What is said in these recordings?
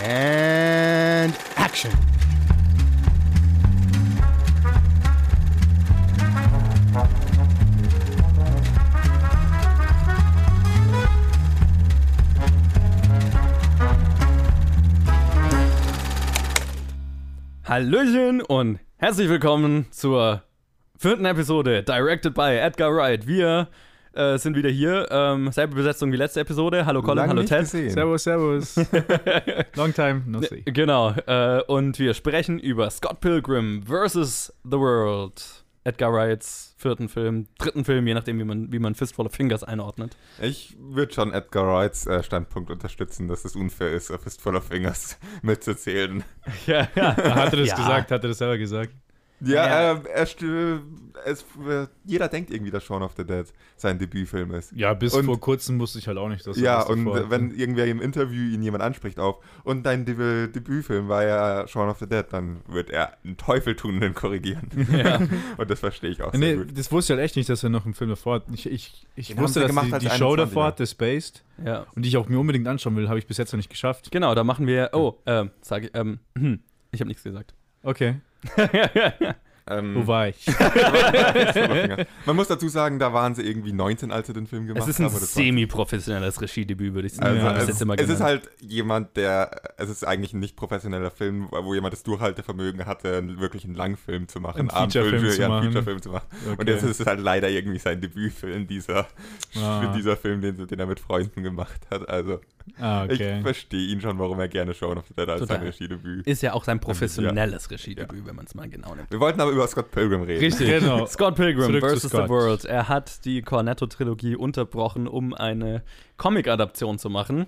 And action. Hallöchen und herzlich willkommen zur vierten Episode, directed by Edgar Wright. Wir äh, sind wieder hier. Ähm, selbe Besetzung wie letzte Episode. Hallo Colin, Lange hallo Ted. gesehen. Servus, servus. Long time no see. Genau. Äh, und wir sprechen über Scott Pilgrim vs. The World. Edgar Wrights vierten Film, dritten Film, je nachdem, wie man, wie man Fistful of Fingers einordnet. Ich würde schon Edgar Wrights äh, Standpunkt unterstützen, dass es unfair ist, Fistful of Fingers mitzuzählen. Ja, ja. Hat er das Ja. gesagt? Hat er das selber gesagt? Ja, Ja. ähm, er es, äh, jeder denkt irgendwie, dass Shaun of the Dead sein Debütfilm ist. Ja, bis Und- vor kurzem wusste ich halt auch nicht, dass er Ja, das und davor wenn irgendwer im Interview ihn jemand anspricht auf und dein Deb Debütfilm war ja Shaun of the Dead, dann wird er einen Teufel tun und ihn korrigieren. Ja. Und das verstehe ich auch sehr Nee, gut. das wusste ich halt echt nicht, dass er noch einen Film davor hat. Ich, ich, ich Den wusste, dass gemacht die, die Show 21er. davor hat, The Spaced, ja. und die ich auch mir unbedingt anschauen will, habe ich bis jetzt noch nicht geschafft. Genau, da machen wir. Oh, ähm, sage ich. Ähm, hm, ich habe nichts gesagt. Okay, yeah, yeah, yeah. Ähm, wo war ich? Man muss dazu sagen, da waren sie irgendwie 19, als sie den Film gemacht es ist ein haben. oder 20. semi-professionelles Regiedebüt, würde ich sagen. Also Ja, es, immer es ist halt jemand, der, es ist eigentlich ein nicht professioneller Film, wo jemand das Durchhaltevermögen hatte, einen- wirklich einen Langfilm zu machen, Einen Abendfilm Featurefilm für- zu ja, einen machen. Featurefilm zu machen. Und Okay. jetzt ist es halt leider irgendwie sein Debütfilm, dieser, Ah. dieser Film, den, den er mit Freunden gemacht hat. Also Ah, okay. ich verstehe ihn schon, warum er gerne Shaun of the Dead als sein Regiedebüt. Ist ja auch sein professionelles Regiedebüt, Ja. wenn man es mal genau nimmt. Wir wollten aber über Scott Pilgrim reden. Richtig. Genau. Scott Pilgrim Zurück zu vs. The Scott. World. Er hat die Cornetto-Trilogie unterbrochen, um eine Comic-Adaption zu machen.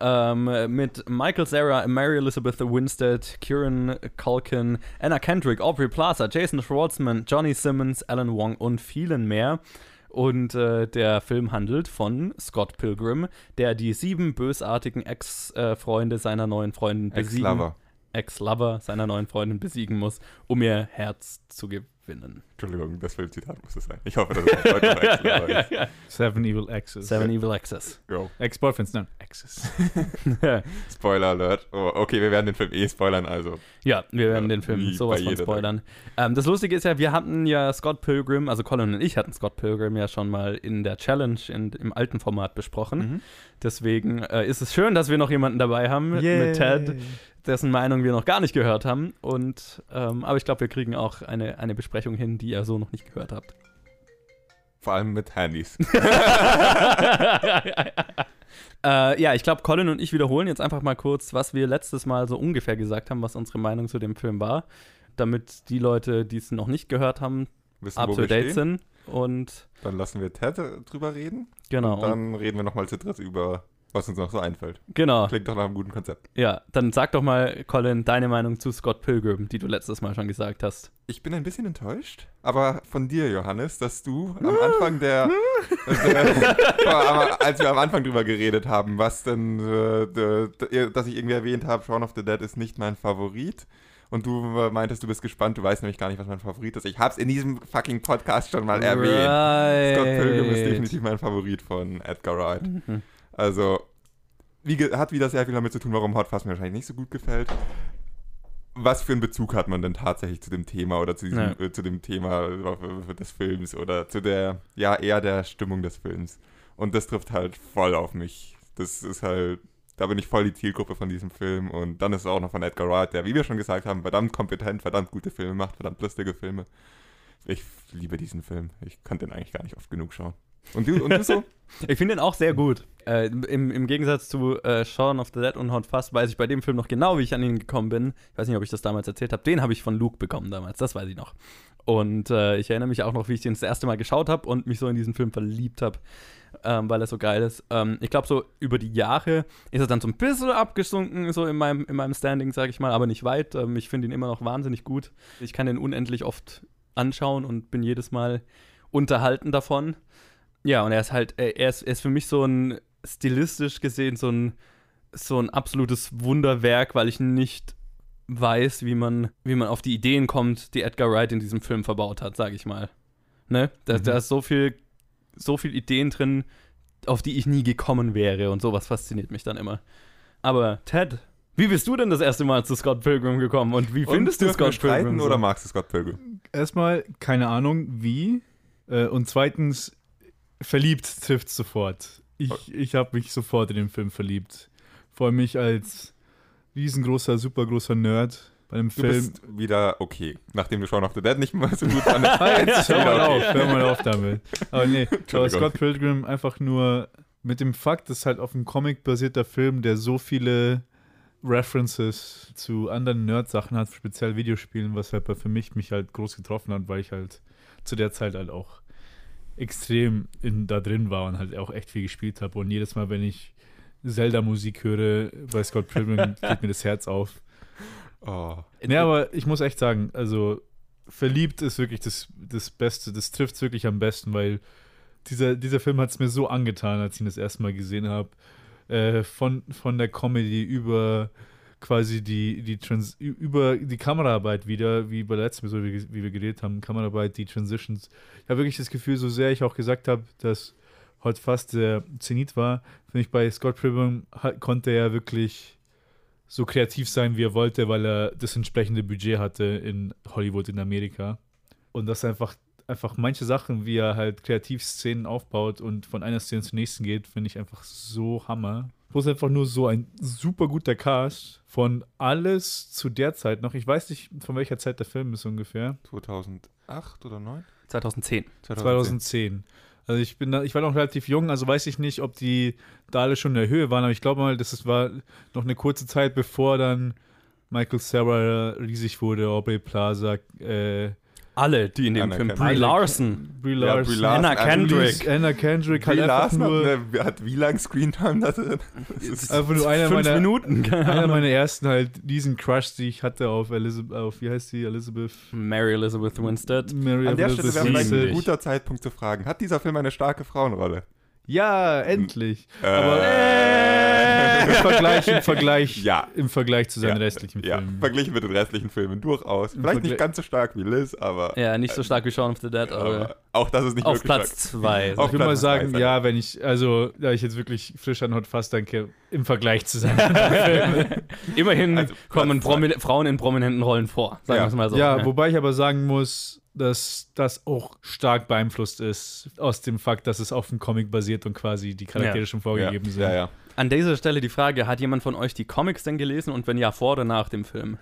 Ähm, mit Michael Cera, Mary Elizabeth Winstead, Kieran Culkin, Anna Kendrick, Aubrey Plaza, Jason Schwartzman, Johnny Simmons, Alan Wong und vielen mehr. Und äh, der Film handelt von Scott Pilgrim, der die sieben bösartigen Ex-Freunde seiner neuen Freundin besiegen. Ex-Lover. Ex-Lover seiner neuen Freundin besiegen muss, um ihr Herz zu gewinnen. Entschuldigung, das Filmzitat muss es sein. Ich hoffe, dass es heute Ex-Lover ist. Seven Evil Exes. Seven Evil Access. Go. Ex-Boyfriends, nein, Exes. Spoiler Alert. Oh, okay, wir werden den Film eh spoilern, also. ja, wir werden Ja, den Film sowas von spoilern. Ähm, das Lustige ist ja, wir hatten ja Scott Pilgrim, also Colin und ich hatten Scott Pilgrim ja schon mal in der Challenge in, im alten Format besprochen. Mhm. Deswegen äh, ist es schön, dass wir noch jemanden dabei haben mit, Yay. mit Ted, dessen Meinung wir noch gar nicht gehört haben. Und ähm, aber ich glaube, wir kriegen auch eine, eine Besprechung hin, die ihr so noch nicht gehört habt. Vor allem mit Handys. äh, ja, ich glaube, Colin und ich wiederholen jetzt einfach mal kurz, was wir letztes Mal so ungefähr gesagt haben, was unsere Meinung zu dem Film war, damit die Leute, die es noch nicht gehört haben, Wissen, up to date sind. Und Dann lassen wir Ted drüber reden. genau, Und dann reden wir nochmal zu dritt über, was uns noch so einfällt. genau, Klingt doch nach einem guten Konzept. ja, dann sag doch mal, Colin, deine Meinung zu Scott Pilgrim, die du letztes Mal schon gesagt hast. Ich bin ein bisschen enttäuscht, aber von dir, Johannes, dass du am Anfang der, aber als wir am Anfang drüber geredet haben, was denn, äh, d- dass ich irgendwie erwähnt habe, Shaun of the Dead ist nicht mein Favorit. Und du äh, meintest, du bist gespannt, du weißt nämlich gar nicht, was mein Favorit ist. Ich hab's in diesem fucking Podcast schon mal erwähnt. Right. Scott Pilgrim ist definitiv mein Favorit von Edgar Wright. Mhm. Also, wie, hat wieder sehr viel damit zu tun, warum Hot Fuzz mir wahrscheinlich nicht so gut gefällt. Was für einen Bezug hat man denn tatsächlich zu dem Thema oder zu, diesem, Ja. äh, zu dem Thema äh, des Films oder zu der, ja, eher der Stimmung des Films? Und das trifft halt voll auf mich. Das ist halt, da bin ich voll die Zielgruppe von diesem Film und dann ist es auch noch von Edgar Wright, der, wie wir schon gesagt haben, verdammt kompetent, verdammt gute Filme macht, verdammt lustige Filme. Ich liebe diesen Film. Ich kann den eigentlich gar nicht oft genug schauen. Und du, und du so? Ich finde ihn auch sehr gut. Äh, im, Im Gegensatz zu äh, Shaun of the Dead und Hot Fuzz weiß ich bei dem Film noch genau, wie ich an ihn gekommen bin. Ich weiß nicht, ob ich das damals erzählt habe. Den habe ich von Luke bekommen damals, das weiß ich noch. Und äh, ich erinnere mich auch noch, wie ich den das erste Mal geschaut habe und mich so in diesen Film verliebt habe, ähm, weil er so geil ist. Ähm, ich glaube, so über die Jahre ist er dann so ein bisschen abgesunken, so in meinem, in meinem Standing, sage ich mal, aber nicht weit. Ähm, ich finde ihn immer noch wahnsinnig gut. Ich kann den unendlich oft anschauen und bin jedes Mal unterhalten davon. Ja, und er ist halt, er er ist, er ist für mich so ein stilistisch gesehen so ein, so ein absolutes Wunderwerk, weil ich nicht weiß, wie man, wie man auf die Ideen kommt, die Edgar Wright in diesem Film verbaut hat, sage ich mal. Ne? Da, Mhm. da ist so viel, so viel Ideen drin, auf die ich nie gekommen wäre und sowas fasziniert mich dann immer. Aber Ted, Wie bist du denn das erste Mal zu Scott Pilgrim gekommen und wie findest du dürfen wir Scott Pilgrim? so? oder magst du Scott Pilgrim? Erstmal, keine Ahnung, wie. Äh, und zweitens, verliebt trifft sofort. Ich, ich habe mich sofort in den Film verliebt. Vor allem mich als riesengroßer, supergroßer Nerd bei dem Du Film. bist wieder okay, nachdem du Shaun of the Dead nicht mal so gut fandest. Jetzt hör mal okay. auf, hör mal auf damit. Aber nee, aber. Scott Pilgrim einfach nur mit dem Fakt, dass halt auf einem Comic basierter Film, der so viele References zu anderen Nerd-Sachen hat, speziell Videospielen, was halt bei- für mich mich halt groß getroffen hat, weil ich halt zu der Zeit halt auch extrem in, da drin war und halt auch echt viel gespielt habe. Und jedes Mal, wenn ich Zelda-Musik höre bei Scott Pilgrim, geht mir das Herz auf. Oh. Ja, aber ich muss echt sagen, also verliebt ist wirklich das, das Beste, das trifft es wirklich am besten, weil dieser, dieser Film hat es mir so angetan, als ich ihn das erste Mal gesehen habe. Äh, von, von der Comedy über quasi die, die Trans über die Kameraarbeit wieder, wie bei der letzten Episode, wie, wir geredet haben, Kameraarbeit, die Transitions. Ich habe wirklich das Gefühl, so sehr ich auch gesagt habe, dass heute fast der Zenit war, finde ich bei Scott Pilgrim konnte er wirklich so kreativ sein, wie er wollte, weil er das entsprechende Budget hatte in Hollywood in Amerika. Und das einfach, einfach manche Sachen, wie er halt kreativ Szenen aufbaut und von einer Szene zur nächsten geht, finde ich einfach so Hammer. Plus einfach nur so ein super guter Cast von alles zu der Zeit noch. Ich weiß nicht, von welcher Zeit der Film ist ungefähr. 2008 oder 9? 2010. 2010. Also ich bin da, ich war noch relativ jung, also weiß ich nicht, ob die da alle schon in der Höhe waren, aber ich glaube mal, das war noch eine kurze Zeit, bevor dann Michael Sarah riesig wurde, Aubrey Plaza, äh, Alle, die in dem Film. Anerkannt. Brie Larson. Brie Ja, Larson, Brie Larson, Anna also Kendrick. Anna Kendrick Brie einfach Larson hat, nur, eine, hat wie lang Screentime da drin? Das ist einfach nur einer Fünf meiner, Minuten. einer meiner ersten halt diesen Crush, die ich hatte auf Elizabeth, auf wie heißt sie, Elizabeth? Mary Elizabeth Winstead. Mary An der Elizabeth Stelle wäre vielleicht ein guter Zeitpunkt zu fragen, hat dieser Film eine starke Frauenrolle? Ja, endlich. Äh, Im Vergleich, im Vergleich, Ja. im Vergleich zu seinen Ja, restlichen ja, Filmen. verglichen mit den restlichen Filmen durchaus. Im Vielleicht nicht ganz so stark wie Liz, aber, Ja, nicht so stark wie Shaun of the Dead, aber aber auch das ist nicht auf Platz stark. zwei. Auf Ich würde mal sagen, drei, ja, wenn ich, also, da ich jetzt wirklich frisch an Hot Fast denke, im Vergleich zu seinen Filmen. Immerhin Also, kommen zwei. Frauen in prominenten Rollen vor, sagen Ja. wir es mal so. ja, wobei ich aber sagen muss, dass das auch stark beeinflusst ist aus dem Fakt, dass es auf dem Comic basiert und quasi die Charaktere Ja. schon Ja, vorgegeben sind. ja, ja. An dieser Stelle die Frage, hat jemand von euch die Comics denn gelesen und wenn ja, vor oder nach dem Film?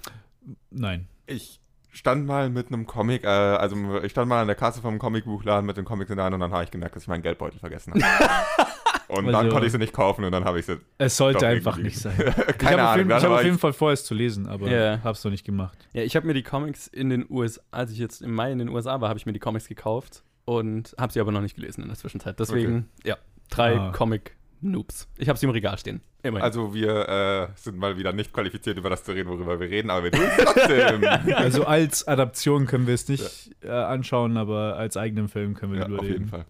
Nein. Ich stand mal mit einem Comic, äh, also ich stand mal an der Kasse vom Comicbuchladen mit den Comics in der Hand und dann habe ich gemerkt, dass ich meinen Geldbeutel vergessen habe. und dann Also- konnte ich sie nicht kaufen und dann habe ich sie. Es sollte einfach nicht sein. Ich habe Keine auf, dann ich hab auf jeden Fall vor, es zu lesen, aber Ja. habe es noch nicht gemacht. Ja, ich habe mir die Comics in den USA, als ich jetzt im Mai in den USA war, habe ich mir die Comics gekauft und habe sie aber noch nicht gelesen in der Zwischenzeit. Deswegen, ja, drei Ah. Comic-Noobs. Ich habe sie im Regal stehen. Immerhin. Also wir äh, sind mal wieder nicht qualifiziert, über das zu reden, worüber wir reden, aber wir tun es trotzdem. Also als Adaption können wir es nicht äh, anschauen, aber als eigenen Film können wir ja, drüber auf jeden. Fall.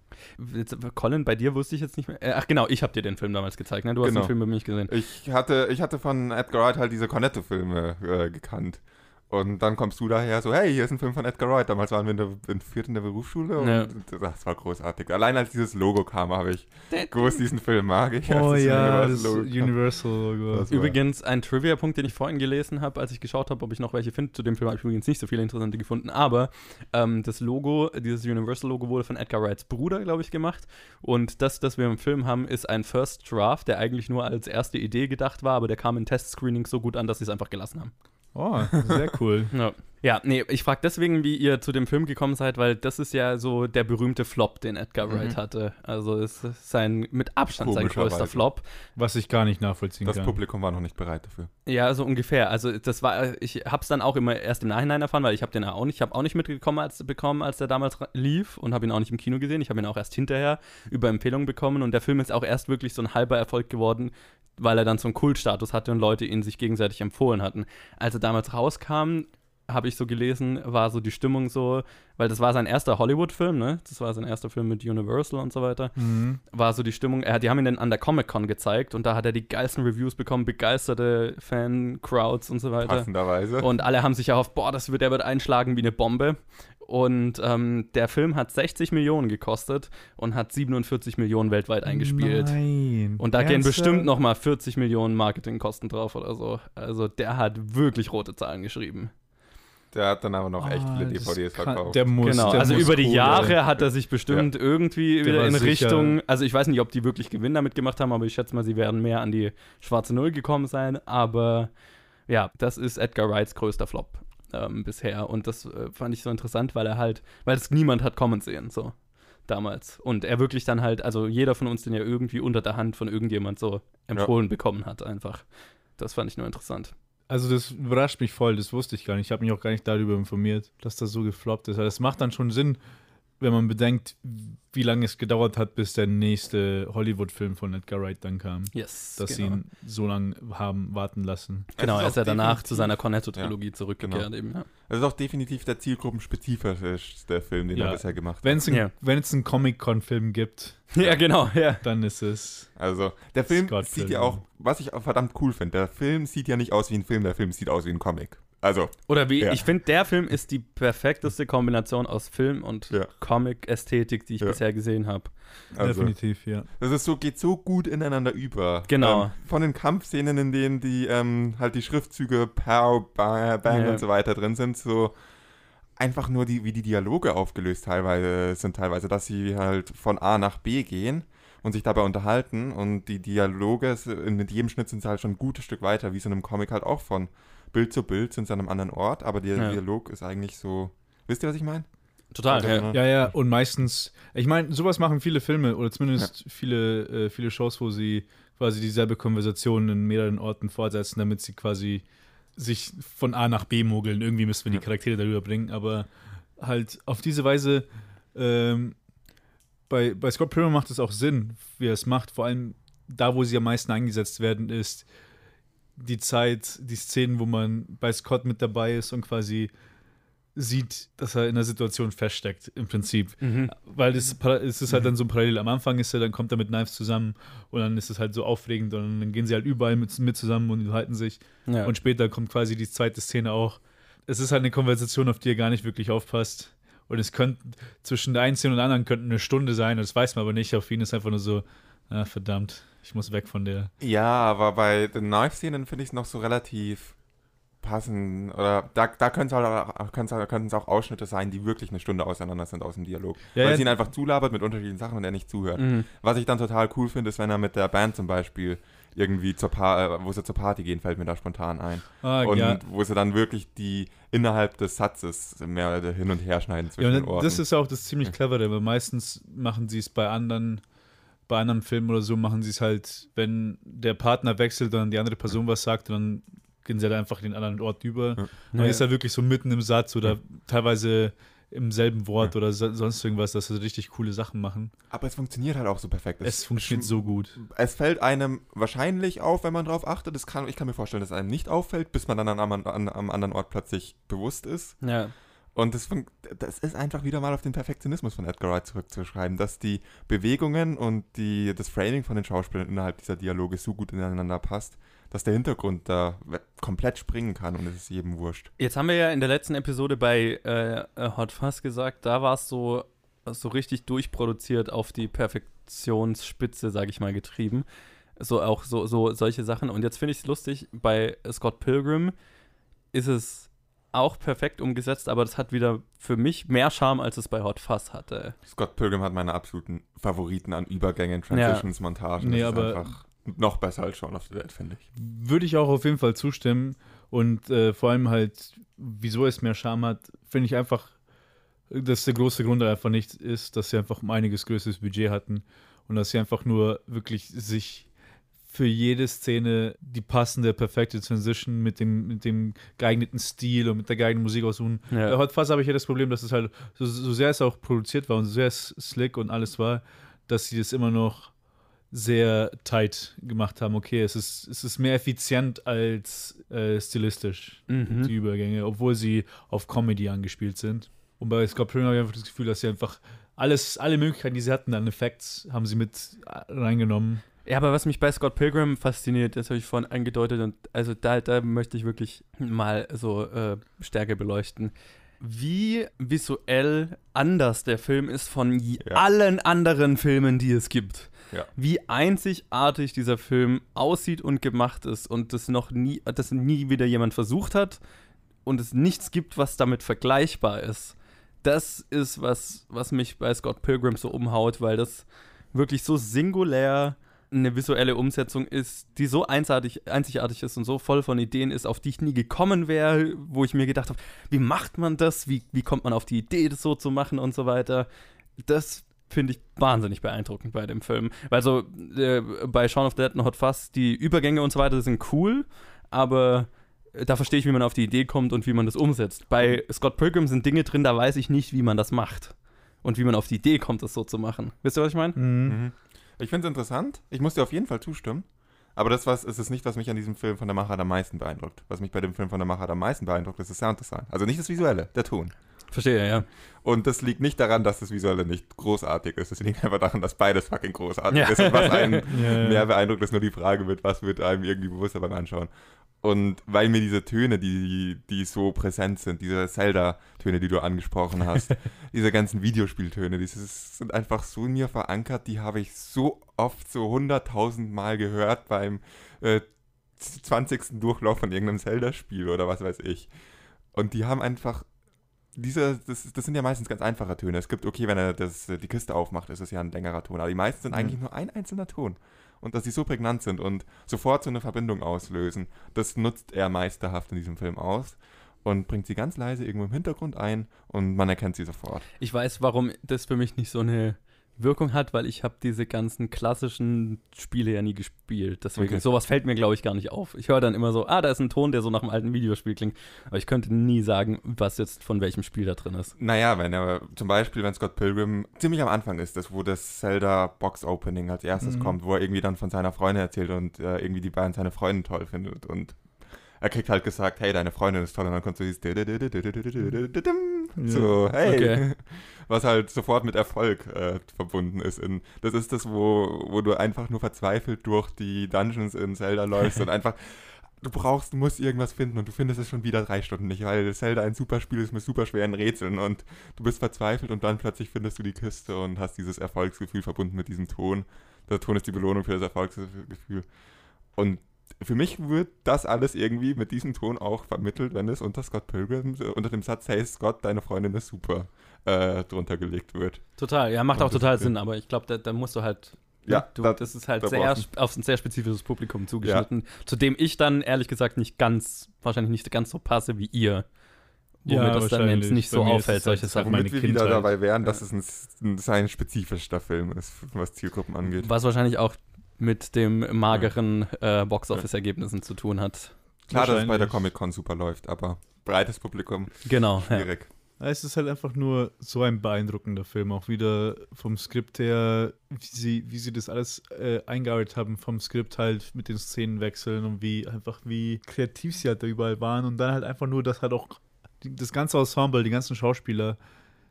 Jetzt, Colin, bei dir wusste ich jetzt nicht mehr. Äh, ach genau, ich habe dir den Film damals gezeigt, ne? Du hast Genau. den Film bei mir nicht gesehen. Ich hatte, ich hatte von Edgar Wright halt diese Cornetto-Filme äh, gekannt. Und dann kommst du daher so, hey, hier ist ein Film von Edgar Wright. Damals waren wir in der, in vierten der Berufsschule und Ja. das war großartig. Allein als dieses Logo kam, habe ich gewusst, diesen Film mag ich. Oh ja, Universal das. Universal-Logo. Das war- Übrigens, ein Trivia-Punkt, den ich vorhin gelesen habe, als ich geschaut habe, ob ich noch welche finde. Zu dem Film habe ich übrigens nicht so viele interessante gefunden. Aber ähm, das Logo, dieses Universal-Logo wurde von Edgar Wrights Bruder, glaube ich, gemacht. Und das, das wir im Film haben, ist ein First Draft, der eigentlich nur als erste Idee gedacht war, aber der kam in Test-Screenings so gut an, dass sie es einfach gelassen haben. Oh, sehr cool. Ja, ja nee, ich frage deswegen, wie ihr zu dem Film gekommen seid, weil das ist ja so der berühmte Flop, den Edgar Mhm. Wright hatte. Also es ist sein, mit Abstand sein größter. Flop. Was ich gar nicht nachvollziehen Das kann. Publikum war noch nicht bereit dafür. Ja, so ungefähr. Also das war, ich habe es dann auch immer erst im Nachhinein erfahren, weil ich habe den auch nicht, ich habe auch nicht mitbekommen, als bekommen, als der damals lief und habe ihn auch nicht im Kino gesehen. Ich habe ihn auch erst hinterher über Empfehlungen bekommen und der Film ist auch erst wirklich so ein halber Erfolg geworden, weil er dann so einen Kultstatus hatte und Leute ihn sich gegenseitig empfohlen hatten. Als er damals rauskam, habe ich so gelesen, war so die Stimmung so, weil das war sein erster Hollywood-Film, ne? Das war sein erster Film mit Universal und so weiter Mhm. war so die Stimmung, er, die haben ihn dann an der Comic-Con gezeigt und da hat er die geilsten Reviews bekommen, begeisterte Fan-Crowds und so weiter. Passenderweise. Und alle haben sich erhofft, boah, das wird, der wird einschlagen wie eine Bombe. Und ähm, der Film hat 60 Millionen gekostet und hat 47 Millionen weltweit eingespielt. Nein. Und da gehen Ernsthaft? bestimmt noch mal 40 Millionen Marketingkosten drauf oder so. Also der hat wirklich rote Zahlen geschrieben. Der hat dann aber noch echt Ah, viele DVDs kann- verkauft. Der muss, genau, der also muss über die Kohle- Jahre hat er sich bestimmt irgendwie Der wieder in sicher- Richtung, also ich weiß nicht, ob die wirklich Gewinn damit gemacht haben, aber ich schätze mal, sie werden mehr an die schwarze Null gekommen sein. Aber ja, das ist Edgar Wrights größter Flop ähm, bisher. Und das äh, fand ich so interessant, weil er halt, weil es niemand hat kommen sehen, so damals. Und er wirklich dann halt, also jeder von uns den ja irgendwie unter der Hand von irgendjemand so empfohlen bekommen hat, einfach. Das fand ich nur interessant. Also das überrascht mich voll, das wusste ich gar nicht. Ich habe mich auch gar nicht darüber informiert, dass das so gefloppt ist. Aber das macht dann schon Sinn, wenn man bedenkt, wie lange es gedauert hat, bis der nächste Hollywood-Film von Edgar Wright dann kam. Yes. Dass sie genau. ihn so lange haben warten lassen. Genau, Es er ist ja danach zu seiner Cornetto-Trilogie Ja, zurückgekehrt genau. eben, ja. Das ist auch definitiv der zielgruppenspezifischste Film, den Ja. er bisher gemacht hat. Wenn es einen, es Comic-Con-Film gibt, Ja, genau, ja. dann ist es. Also, der Film Scott sieht Pilgrim. ja auch, was ich auch verdammt cool finde, der Film sieht ja nicht aus wie ein Film, der Film sieht aus wie ein Comic. Also, Oder wie, Ja. ich finde, der Film ist die perfekteste Kombination aus Film und Ja. Comic-Ästhetik, die ich Ja. bisher gesehen habe. also Definitiv, ja. das ist so, geht so gut ineinander über. Genau. Ähm, von den Kampfszenen, in denen die ähm, halt die Schriftzüge Pow, Bang, Bang Ja. und so weiter drin sind, so einfach nur die, wie die Dialoge aufgelöst teilweise sind, teilweise, dass sie halt von A nach B gehen und sich dabei unterhalten und die Dialoge mit jedem Schnitt sind sie halt schon ein gutes Stück weiter, wie so in einem Comic halt auch von Bild zu Bild sind sie an einem anderen Ort, aber der Ja. Dialog ist eigentlich so. Wisst ihr, was ich meine? Total, ja. Ja, ja, und meistens, ich meine, sowas machen viele Filme oder zumindest viele, äh, viele Shows, wo sie quasi dieselbe Konversation in mehreren Orten fortsetzen, damit sie quasi sich von A nach B mogeln. Irgendwie müssen wir die Ja. Charaktere darüber bringen, aber halt auf diese Weise, ähm, bei, bei Scott Pilgrim macht es auch Sinn, wie er es macht. Vor allem da, wo sie am meisten eingesetzt werden, ist die Zeit, die Szenen, wo man bei Scott mit dabei ist und quasi sieht, dass er in einer Situation feststeckt, im Prinzip. Mhm. Weil es, ist halt dann so parallel. Am Anfang ist er, dann kommt er mit Knives zusammen und dann ist es halt so aufregend und dann gehen sie halt überall mit, mit zusammen und unterhalten sich. ja. Und später kommt quasi die zweite Szene auch. Es ist halt eine Konversation, auf die er gar nicht wirklich aufpasst. Und es könnte zwischen der einen Szene und der anderen könnte eine Stunde sein, das weiß man aber nicht. Auf ihn ist einfach nur so, ah, verdammt, ich muss weg von der. Ja, aber bei den Knife-Szenen finde ich es noch so relativ passend. Oder da, da können es halt, können's halt- können's auch Ausschnitte sein, die wirklich eine Stunde auseinander sind aus dem Dialog. Ja, Weil ja. sie ihn einfach zulabert mit unterschiedlichen Sachen und er nicht zuhört. Mhm. Was ich dann total cool finde, ist, wenn er mit der Band zum Beispiel irgendwie zur pa äh, wo sie zur Party gehen, fällt mir da spontan ein. Ah, und ja. wo sie dann wirklich die innerhalb des Satzes mehr hin und her schneiden Ja, zwischen Orten. das ist auch das ziemlich clevere, weil meistens machen sie es bei anderen, bei anderen Filmen oder so, machen sie es halt, wenn der Partner wechselt und dann die andere Person was sagt, dann gehen sie halt einfach in den anderen Ort über. Ja. Dann ist er wirklich so mitten im Satz oder Ja. teilweise im selben Wort oder so, sonst irgendwas, dass sie richtig coole Sachen machen. aber es funktioniert halt auch so perfekt. Es funktioniert so gut. es fällt einem wahrscheinlich auf, wenn man drauf achtet. Das kann, ich kann mir vorstellen, dass es einem nicht auffällt, bis man dann am, an, am anderen Ort plötzlich bewusst ist. ja. Und das, das ist einfach wieder mal auf den Perfektionismus von Edgar Wright zurückzuschreiben, dass die Bewegungen und die, das Framing von den Schauspielern innerhalb dieser Dialoge so gut ineinander passt, dass der Hintergrund da komplett springen kann und es ist jedem wurscht. Jetzt haben wir ja in der letzten Episode bei äh, Hot Fuzz gesagt, da war es so, so richtig durchproduziert auf die Perfektionsspitze, sage ich mal, getrieben. So auch so, so solche Sachen. Und jetzt finde ich es lustig, bei Scott Pilgrim ist es auch perfekt umgesetzt, aber das hat wieder für mich mehr Charme, als es bei Hot Fuzz hatte. Scott Pilgrim hat meine absoluten Favoriten an Übergängen, Transitions, Montagen. Nee, das ist aber- einfach noch besser als Shaun of the Dead, finde ich. Würde ich auch auf jeden Fall zustimmen. Und äh, vor allem halt, wieso es mehr Charme hat, finde ich einfach, dass der große Grund einfach nicht ist, dass sie einfach um einiges größeres Budget hatten und dass sie einfach nur wirklich sich für jede Szene die passende, perfekte Transition mit dem, mit dem geeigneten Stil und mit der geeigneten Musik aussuchen. Ja. Hot Fuzz habe ich ja das Problem, dass es halt, so, so sehr es auch produziert war und so sehr es slick und alles war, dass sie das immer noch sehr tight gemacht haben. Okay, es ist, es ist mehr effizient als äh, stilistisch, Mhm. die Übergänge, obwohl sie auf Comedy angespielt sind. Und bei Scott Pilgrim habe ich einfach das Gefühl, dass sie einfach alles, alle Möglichkeiten, die sie hatten an Effekts, haben sie mit äh, reingenommen. Ja, aber was mich bei Scott Pilgrim fasziniert, das habe ich vorhin angedeutet und also da, da möchte ich wirklich mal so äh, stärker beleuchten. wie visuell anders der Film ist von Ja. allen anderen Filmen, die es gibt. Ja. Wie einzigartig dieser Film aussieht und gemacht ist und das noch nie, das nie wieder jemand versucht hat und es nichts gibt, was damit vergleichbar ist. Das ist was, was mich bei Scott Pilgrim so umhaut, weil das wirklich so singulär eine visuelle Umsetzung ist, die so einzigartig, einzigartig ist und so voll von Ideen ist, auf die ich nie gekommen wäre, wo ich mir gedacht habe, wie macht man das? Wie, wie kommt man auf die Idee, das so zu machen und so weiter? Das finde ich wahnsinnig beeindruckend bei dem Film. Weil so äh, bei Shaun of the Dead und Hot Fuzz, die Übergänge und so weiter sind cool, aber äh, da verstehe ich, wie man auf die Idee kommt und wie man das umsetzt. Bei Scott Pilgrim sind Dinge drin, da weiß ich nicht, wie man das macht. Und wie man auf die Idee kommt, das so zu machen. Wisst ihr, was ich meine? Mhm. Ich finde es interessant. Ich muss dir auf jeden Fall zustimmen. Aber das was, ist es nicht, was mich an diesem Film von der Machart am meisten beeindruckt. Was mich bei dem Film von der Machart am meisten beeindruckt, ist das Sounddesign. Also nicht das Visuelle, der Ton. Verstehe, ja. Und das liegt nicht daran, dass das Visuelle nicht großartig ist. Es liegt einfach daran, dass beides fucking großartig Ja. ist. Und was einen Ja, ja. mehr beeindruckt, ist nur die Frage mit, was wird einem irgendwie bewusster beim Anschauen. Und weil mir diese Töne, die, die so präsent sind, diese Zelda-Töne, die du angesprochen hast, diese ganzen Videospieltöne, die sind einfach so in mir verankert, die habe ich so oft, so hunderttausend Mal gehört beim äh, 20. Durchlauf von irgendeinem Zelda-Spiel oder was weiß ich. Und die haben einfach diese, das, das sind ja meistens ganz einfache Töne. Es gibt, okay, wenn er das, die Kiste aufmacht, ist es ja ein längerer Ton. Aber die meisten sind Mhm. eigentlich nur ein einzelner Ton. Und dass die so prägnant sind und sofort so eine Verbindung auslösen, das nutzt er meisterhaft in diesem Film aus und bringt sie ganz leise irgendwo im Hintergrund ein und man erkennt sie sofort. Ich weiß, warum das für mich nicht so eine Wirkung hat, weil ich habe diese ganzen klassischen Spiele ja nie gespielt. Deswegen, Okay. sowas fällt mir, glaube ich, gar nicht auf. Ich höre dann immer so, ah, da ist ein Ton, der so nach einem alten Videospiel klingt. Aber ich könnte nie sagen, was jetzt von welchem Spiel da drin ist. Naja, wenn er zum Beispiel, wenn Scott Pilgrim ziemlich am Anfang ist, das, wo das Zelda Box Opening als erstes Mhm. kommt, wo er irgendwie dann von seiner Freundin erzählt und äh, irgendwie die beiden seine Freundin toll findet und er kriegt halt gesagt, hey, deine Freundin ist toll und dann kommt so dieses so, hey, Okay. was halt sofort mit Erfolg äh, verbunden ist. In, das ist das, wo, wo du einfach nur verzweifelt durch die Dungeons in Zelda läufst und einfach du brauchst, du musst irgendwas finden und du findest es schon wieder drei Stunden nicht, weil Zelda ein super Spiel ist mit super schweren Rätseln und du bist verzweifelt und dann plötzlich findest du die Kiste und hast dieses Erfolgsgefühl verbunden mit diesem Ton. Der Ton ist die Belohnung für das Erfolgsgefühl. Und für mich wird das alles irgendwie mit diesem Ton auch vermittelt, wenn es unter Scott Pilgrim, äh, unter dem Satz, hey Scott, deine Freundin ist super, äh, drunter gelegt wird. Total, ja, macht Und auch total Sinn, aber ich glaube, da, da musst du halt. Ja, du, da- das ist halt da sehr auf ein sehr spezifisches Publikum zugeschnitten, zu dem ich dann ehrlich gesagt nicht ganz, wahrscheinlich nicht ganz so passe wie ihr. Wo Ja, mir das dann jetzt nicht Bei so auffällt, es solche halt Sachen. meine Womit wir wieder Kindheit. dabei wären, dass Ja. es ein, ein, ein spezifischer Film ist, was Zielgruppen angeht. Was wahrscheinlich auch mit dem mageren äh, Box-Office-Ergebnissen zu tun hat. Klar, dass es bei der. Comic-Con super läuft, aber breites Publikum, Genau. Ja. schwierig. Es ist halt einfach nur so ein beeindruckender Film, auch wieder vom Skript her, wie sie, wie sie das alles äh, eingearbeitet haben, vom Skript halt mit den Szenenwechseln und wie einfach wie kreativ sie halt da überall waren und dann halt einfach nur, dass halt auch die, das ganze Ensemble, die ganzen Schauspieler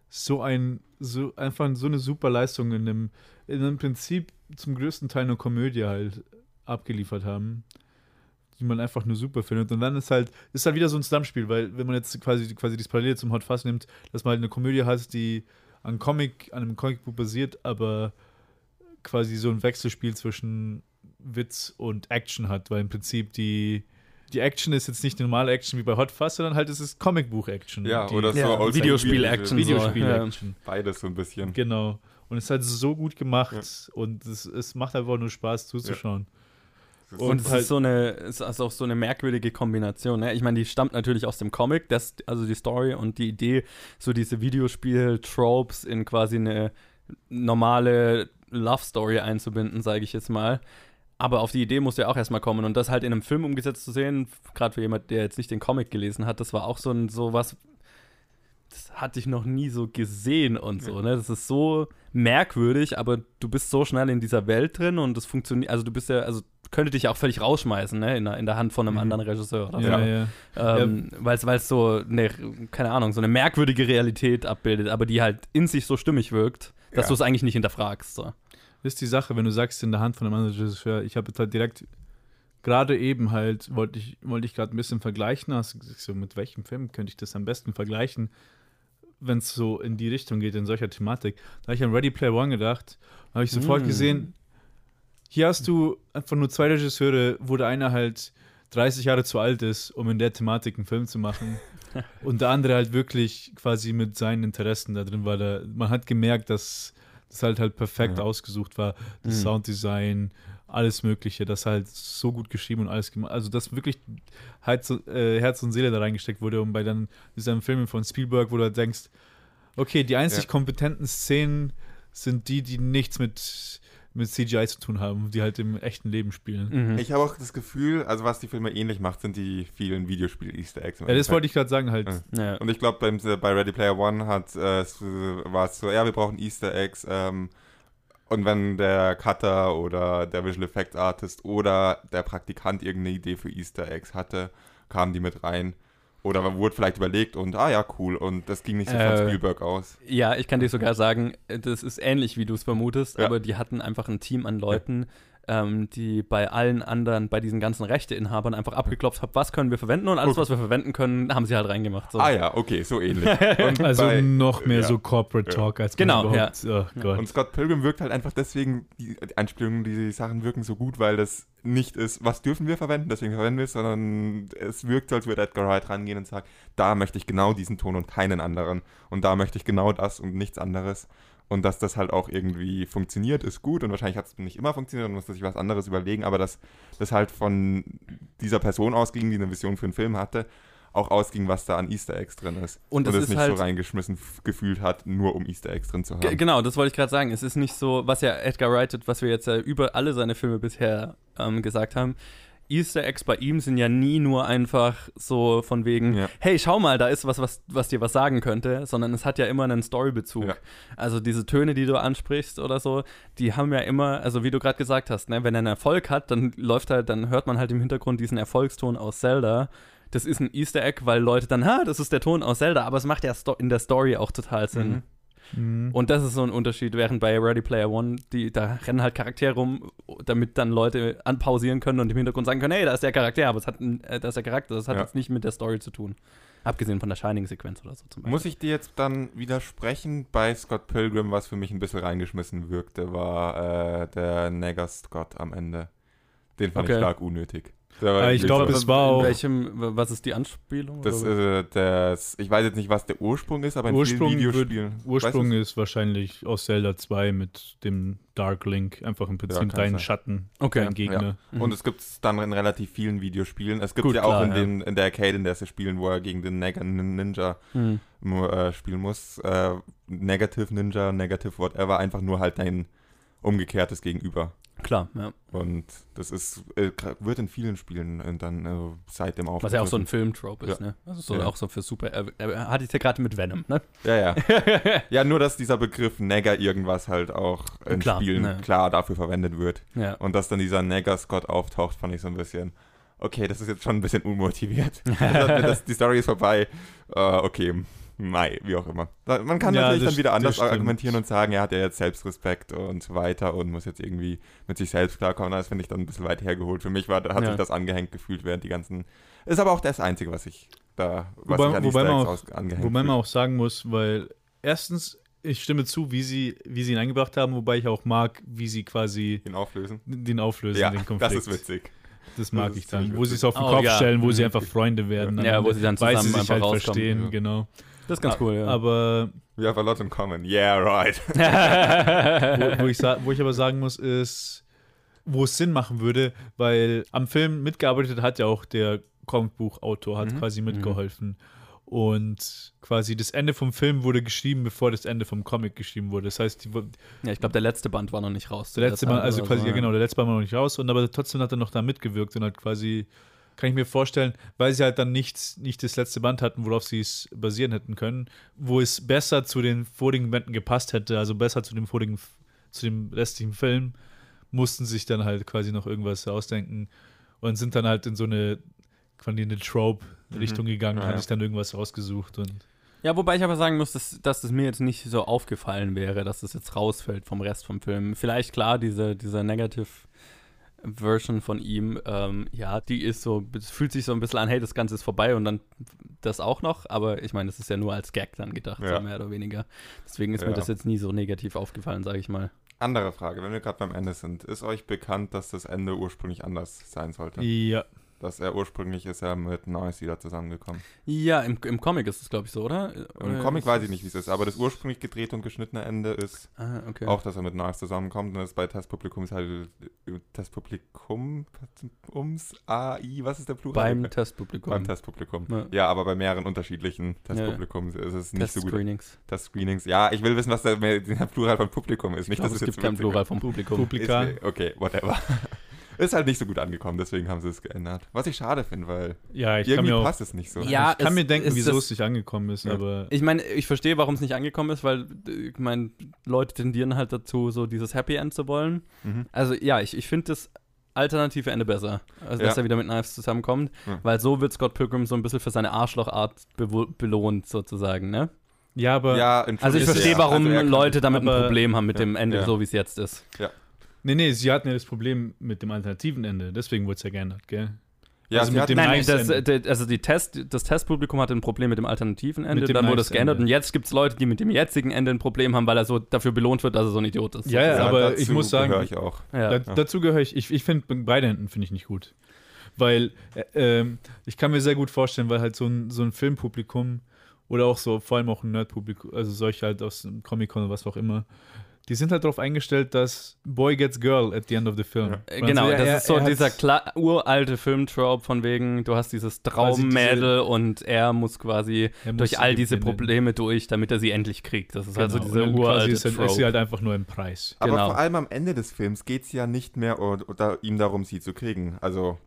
so ein, so einfach so eine super Leistung in einem, in einem Prinzip zum größten Teil eine Komödie halt abgeliefert haben die man einfach nur super findet. Und dann ist halt, ist halt wieder so ein Zusammenspiel, weil wenn man jetzt quasi, quasi das Parallel zum Hot Fuzz nimmt, dass man halt eine Komödie hat, die an Comic, an einem Comicbuch basiert, aber quasi so ein Wechselspiel zwischen Witz und Action hat, weil im Prinzip die, die Action ist jetzt nicht die normale Action wie bei Hot Fuzz, sondern halt es ist Comicbuch-Action. Ja, die oder so Ja, Videospiel-Action. Videospiel-Action. Beides so ein bisschen. Genau. Und es ist halt so gut gemacht und es, es macht einfach nur Spaß zuzuschauen. Und es halt- ist so eine, es ist auch so eine merkwürdige Kombination. Ne? Ich meine, die stammt natürlich aus dem Comic, das, also die Story und die Idee, so diese Videospiel-Tropes in quasi eine normale Love Story einzubinden, sage ich jetzt mal. Aber auf die Idee muss ja auch erstmal kommen und das halt in einem Film umgesetzt zu sehen, gerade für jemand, der jetzt nicht den Comic gelesen hat, das war auch so ein so was, das hatte ich noch nie so gesehen und so, ne? Das ist so merkwürdig, aber du bist so schnell in dieser Welt drin und es funktioniert, also du bist ja, also könnte dich ja auch völlig rausschmeißen, ne? In der, in der Hand von einem Mhm. anderen Regisseur oder Ja, so. ja. Ähm, Weil es so eine, keine Ahnung, so eine merkwürdige Realität abbildet, aber die halt in sich so stimmig wirkt, dass Ja. du es eigentlich nicht hinterfragst. So. Das ist die Sache, wenn du sagst, in der Hand von einem anderen Regisseur, ich habe jetzt halt direkt, gerade eben halt, wollte ich, wollte ich gerade ein bisschen vergleichen, hast du gesagt, so, mit welchem Film könnte ich das am besten vergleichen? Wenn es so in die Richtung geht, in solcher Thematik. Da habe ich an Ready Player One gedacht, habe ich sofort Mm. gesehen, hier hast du einfach nur zwei Regisseure, wo der eine halt 30 Jahre zu alt ist, um in der Thematik einen Film zu machen. und der andere halt wirklich quasi mit seinen Interessen da drin war. Da, man hat gemerkt, dass das halt halt perfekt Ja. ausgesucht war. Das Mhm. Sounddesign, alles Mögliche, das halt so gut geschrieben und alles gemacht. Also, dass wirklich Herz, äh, Herz und Seele da reingesteckt wurde. Und bei dann diesen Filmen von Spielberg, wo du halt denkst, okay, die einzig Ja. kompetenten Szenen sind die, die nichts mit, mit CGI zu tun haben, die halt im echten Leben spielen. Mhm. Ich habe auch das Gefühl, also was die Filme ähnlich macht, sind die vielen Videospiel-Easter Eggs. Ja, das Endeffekt. wollte ich gerade sagen halt. Ja. ja. Und ich glaube, bei Ready Player One hat, äh, war es so, ja, wir brauchen Easter Eggs. Ähm, und wenn der Cutter oder der Visual Effects Artist oder der Praktikant irgendeine Idee für Easter Eggs hatte, kamen die mit rein. Oder man wurde vielleicht überlegt und, ah ja, cool. Und das ging nicht so Äh, von Spielberg aus. Ja, ich kann dir sogar sagen, äh, das ist ähnlich, wie du es vermutest, Ja. aber die hatten einfach ein Team an Leuten, ähm, die bei allen anderen, bei diesen ganzen Rechteinhabern einfach abgeklopft haben, was können wir verwenden und alles, Okay. was wir verwenden können, haben sie halt reingemacht. So. Ah ja, okay, so ähnlich. Und Also bei- noch mehr ja. so Corporate Ja. Talk als man Genau, überhaupt. Oh Gott. Und Scott Pilgrim wirkt halt einfach deswegen, die, die Einspielungen, die Sachen wirken so gut, weil das nicht ist, was dürfen wir verwenden, deswegen verwenden wir es, sondern es wirkt so, als würde Edgar Wright rangehen und sagen, da möchte ich genau diesen Ton und keinen anderen. Und da möchte ich genau das und nichts anderes. Und dass das halt auch irgendwie funktioniert, ist gut. Und wahrscheinlich hat es nicht immer funktioniert und musste sich was anderes überlegen, aber dass das halt von dieser Person ausging, die eine Vision für einen Film hatte, auch ausging, was da an Easter Eggs drin ist. Und das es ist nicht halt- so reingeschmissen gefühlt hat, nur um Easter Eggs drin zu haben. Genau, das wollte ich gerade sagen. Es ist nicht so, was ja Edgar Wright, was wir jetzt ja über alle seine Filme bisher ähm, gesagt haben. Easter Eggs bei ihm sind ja nie nur einfach so von wegen, Ja. hey, schau mal, da ist was, was, was dir was sagen könnte, sondern es hat ja immer einen Storybezug. Ja. Also diese Töne, die du ansprichst oder so, die haben ja immer, also wie du gerade gesagt hast, ne, wenn er einen Erfolg hat, dann läuft halt, dann hört man halt im Hintergrund diesen Erfolgston aus Zelda. Das ist ein Easter Egg, weil Leute dann, ha, das ist der Ton aus Zelda, aber es macht ja in der Story auch total Sinn. Mhm. Mhm. Und das ist so ein Unterschied, während bei Ready Player One, die, da rennen halt Charaktere rum, damit dann Leute anpausieren können und im Hintergrund sagen können, hey, da ist der Charakter, aber es hat, äh, da ist der Charakter, das hat Ja. jetzt nicht mit der Story zu tun. Abgesehen von der Shining-Sequenz oder so zum Beispiel. Muss ich dir jetzt dann widersprechen? Bei Scott Pilgrim, was für mich ein bisschen reingeschmissen wirkte, war äh, der Nagger Scott am Ende. Den fand Okay. ich stark unnötig. Ah, ich glaube, es war In auch- welchem, was ist die Anspielung? das, oder? äh, das, ich weiß jetzt nicht, was der Ursprung ist, aber in Ursprung vielen wird- Videospielen. Ursprung weißt ist wahrscheinlich aus Zelda 2 mit dem Dark Link, einfach im Prinzip kann dein sein. Schatten, Okay, dein Gegner. du? Mhm. Und es gibt es dann in relativ vielen Videospielen. Es gibt Gut, ja auch klar, in, ja. den, in der Arcade, in der sie spielen, wo er gegen den Nagger Ninja Hm. äh, spielen muss. Äh, Negative Ninja, Negative whatever, einfach nur halt dein umgekehrtes Gegenüber. Klar, ja. Und das ist, äh, wird in vielen Spielen äh, dann äh, seitdem auch. Was ja auch so ein Film-Trope ist, Ja. ne? Also so Ja. auch so für super. Er, er hatte ich ja gerade mit Venom, ne? Ja, ja. ja, nur dass dieser Begriff Nagger irgendwas halt auch in Klar, Spielen ne. klar dafür verwendet wird. ja. Und dass dann dieser Nagger-Scott auftaucht, fand ich so ein bisschen. Okay, das ist jetzt schon ein bisschen unmotiviert. das, das, die Story ist vorbei. Äh, okay, Mai, wie auch immer. Man kann Ja, natürlich dann wieder anders argumentieren und sagen, er hat ja jetzt Selbstrespekt und so weiter und muss jetzt irgendwie mit sich selbst klarkommen. Das finde ich dann ein bisschen weit hergeholt. Für mich war, hat Ja. sich das angehängt gefühlt während die ganzen. Ist aber auch das Einzige, was ich da, was Wobei- ich an wobei man auch- aus, angehängt Wobei man auch sagen muss, weil erstens, ich stimme zu, wie sie, wie sie ihn eingebracht haben, wobei ich auch mag, wie sie quasi ihn auflösen. den auflösen, Ja, den Konflikt. das ist witzig. Das mag Das ich dann. Wo sie es auf den Oh, Kopf ja. stellen, wo sie Mhm. einfach Freunde werden. Ja, wo sie dann zusammen sie sich einfach halt rauskommen. verstehen, Ja. genau. Das ist ganz cool, ja. Aber We have a lot in common. Yeah, right. wo, wo, ich wo ich aber sagen muss, ist, wo es Sinn machen würde, weil am Film mitgearbeitet hat ja auch der Comicbuchautor, hat Mhm. quasi mitgeholfen. Und quasi das Ende vom Film wurde geschrieben, bevor das Ende vom Comic geschrieben wurde. Das heißt, die, ja, ich glaube, der letzte Band war noch nicht raus. der letzte Zeit also quasi, so, ja, genau, der letzte Mal war noch nicht raus, und aber trotzdem hat er noch da mitgewirkt und hat quasi, kann ich mir vorstellen, weil sie halt dann nichts, nicht das letzte Band hatten, worauf sie es basieren hätten können, wo es besser zu den vorigen Bänden gepasst hätte, also besser zu dem vorigen, zu dem restlichen Film, mussten sich dann halt quasi noch irgendwas ausdenken und sind dann halt in so eine, quasi eine Trope-Richtung gegangen, Ja, haben ja. sich dann irgendwas rausgesucht und Ja, wobei ich aber sagen muss, dass, dass das mir jetzt nicht so aufgefallen wäre, dass das jetzt rausfällt vom Rest vom Film. Vielleicht klar, diese, diese Negative Version von ihm, ähm, ja, die ist so, es fühlt sich so ein bisschen an, hey, das Ganze ist vorbei und dann das auch noch, aber ich meine, das ist ja nur als Gag dann gedacht, Ja. so mehr oder weniger. Deswegen ist mir Ja. das jetzt nie so negativ aufgefallen, sage ich mal. Andere Frage, wenn wir gerade beim Ende sind. Ist euch bekannt, dass das Ende ursprünglich anders sein sollte? Ja. Dass er ursprünglich ist er mit Noise wieder zusammengekommen. Ja, im, im Comic ist es, glaube ich, so, oder? Im Oder Comic ist weiß ich nicht, wie es ist, aber das ursprünglich gedrehte und geschnittene Ende ist Ah, okay. auch, dass er mit Noise zusammenkommt. Und das bei Testpublikum ist halt äh, Testpublikum, ums AI, was ist der Plural? beim Testpublikum. Beim Testpublikum. Ja. Ja. aber bei mehreren unterschiedlichen Testpublikums ist es nicht so gut. Test-Screenings. Testscreenings. Ja, ich will wissen, was der, der Plural von Publikum ist. Ich Nicht, glaube, dass es es gibt kein Plural vom Publikum. Publika. Ist, okay, whatever. ist halt nicht so gut angekommen, deswegen haben sie es geändert. Was ich schade finde, weil Ja, ich kann irgendwie mir auch, passt es nicht so. Ja, ich kann es- mir denken, es wieso es nicht angekommen ist, Ja. aber Ich meine, ich verstehe, warum es nicht angekommen ist, weil ich meine, Leute tendieren halt dazu, so dieses Happy End zu wollen. Mhm. Also ja, ich, ich finde das alternative Ende besser, also Ja. dass er wieder mit Knives zusammenkommt, Ja. weil so wird Scott Pilgrim so ein bisschen für seine Arschlochart belohnt sozusagen, ne? ja, aber Ja, Also ich verstehe, ja. warum Also Leute damit ein Problem haben mit Ja. dem Ende, Ja. so wie es jetzt ist. Nee, nee, sie hatten ja das Problem mit dem alternativen Ende, deswegen wurde es ja geändert, gell? Ja, also mit dem Nein, das, Ende. also die Test, das Testpublikum hatte ein Problem mit dem alternativen Ende, dem dann wurde es geändert Ende. und jetzt gibt es Leute, die mit dem jetzigen Ende ein Problem haben, weil er so dafür belohnt wird, dass er so ein Idiot ist. Ja, ja, sozusagen. aber dazu ich muss sagen- gehöre ich auch. ja. Da, dazu gehöre ich, ich, ich finde beide Enden finde ich nicht gut. Weil äh, ähm, ich kann mir sehr gut vorstellen, weil halt so ein, so ein Filmpublikum oder auch so, vor allem auch ein Nerdpublikum, also solche halt aus dem Comic-Con oder was auch immer, die sind halt darauf eingestellt, dass Boy gets girl at the end of the film. Ja. Genau, er- das er- ist so er dieser kla- uralte Filmtrope von wegen, du hast dieses Traummädel und er muss quasi er muss durch all diese. Probleme durch, damit er sie endlich kriegt. Das ist also Genau, diese und dann quasi uralte ist, halt- ist sie Trope. halt einfach nur im Preis. Aber Genau. vor allem am Ende des Films geht es ja nicht mehr oder, oder ihm darum, sie zu kriegen. Also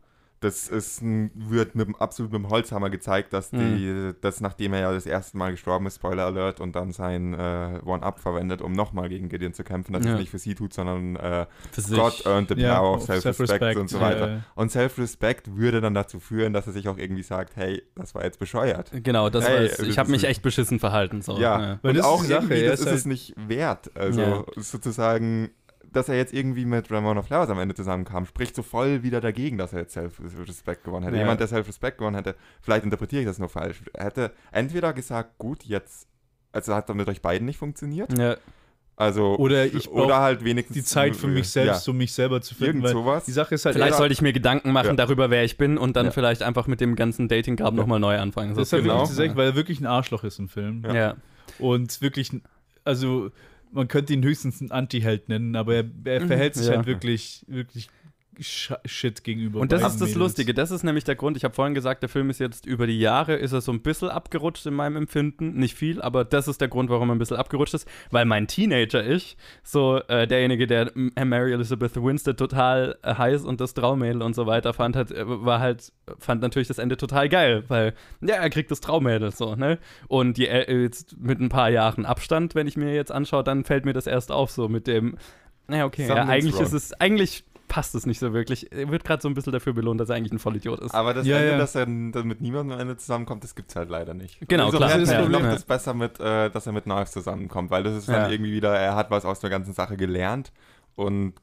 das ist ein, wird mit, dem- absolut mit dem Holzhammer gezeigt, dass die, Mhm. dass nachdem er ja das erste Mal gestorben ist, Spoiler Alert, und dann sein äh, One-Up verwendet, um nochmal gegen Gideon zu kämpfen, dass er Ja. es nicht für sie tut, sondern äh. God earned the Ja, power of self-respect Self-Respect, und so weiter. ja. Und Self-Respect würde dann dazu führen, dass er sich auch irgendwie sagt, hey, das war jetzt bescheuert. Genau, das Hey, war's. Ich habe das mich echt beschissen verhalten. So. Ja, Weil und das ist auch Sache, irgendwie, das ist ist es halt- nicht wert. Also Ja. sozusagen, dass er jetzt irgendwie mit Ramona Flowers am Ende zusammenkam, spricht so voll wieder dagegen, dass er jetzt Self-Respect gewonnen hätte. Ja. Jemand, der Self-Respect gewonnen hätte, vielleicht interpretiere ich das nur falsch, hätte entweder gesagt, gut, jetzt, also hat er mit euch beiden nicht funktioniert, Ja. also Oder ich oder halt wenigstens Die Zeit für mich selbst, um mich selber zu ja, finden. irgend Weil sowas. die Sache ist halt, Vielleicht sollte ich mir Gedanken machen Ja. darüber, wer ich bin und dann Ja. vielleicht einfach mit dem ganzen Dating-Grab Ja. nochmal neu anfangen. das ist halt genau. wirklich weil er wirklich ein Arschloch ist im Film. ja. ja. Und wirklich, also man könnte ihn höchstens einen Anti-Held nennen, aber er, er verhält sich ja. halt wirklich, wirklich Shit gegenüber. Und das ist das Mädels. Lustige. Das ist nämlich der Grund. Ich habe vorhin gesagt, der Film ist jetzt über die Jahre, ist er so ein bisschen abgerutscht in meinem Empfinden. Nicht viel, aber das ist der Grund, warum er ein bisschen abgerutscht ist. Weil mein Teenager-Ich, so äh, derjenige, der Mary Elizabeth Winstead total äh, heiß und das Traummädel und so weiter fand, hat, äh, war halt, fand natürlich das Ende total geil, weil, ja, er kriegt das Traummädel so, ne? Und die, äh, jetzt mit ein paar Jahren Abstand, wenn ich mir jetzt anschaue, dann fällt mir das erst auf, so mit dem, naja, okay, ja, eigentlich wrong. ist es, eigentlich passt es nicht so wirklich. Er wird gerade so ein bisschen dafür belohnt, dass er eigentlich ein Vollidiot ist. Aber das Ja, Ende, ja. dass er dann mit niemandem am Ende zusammenkommt, das gibt's halt leider nicht. Genau, Insofern klar. Das ist das ja, Problem. es besser mit, äh, dass er mit Knives zusammenkommt, weil das ist dann Ja. irgendwie wieder, er hat was aus der ganzen Sache gelernt und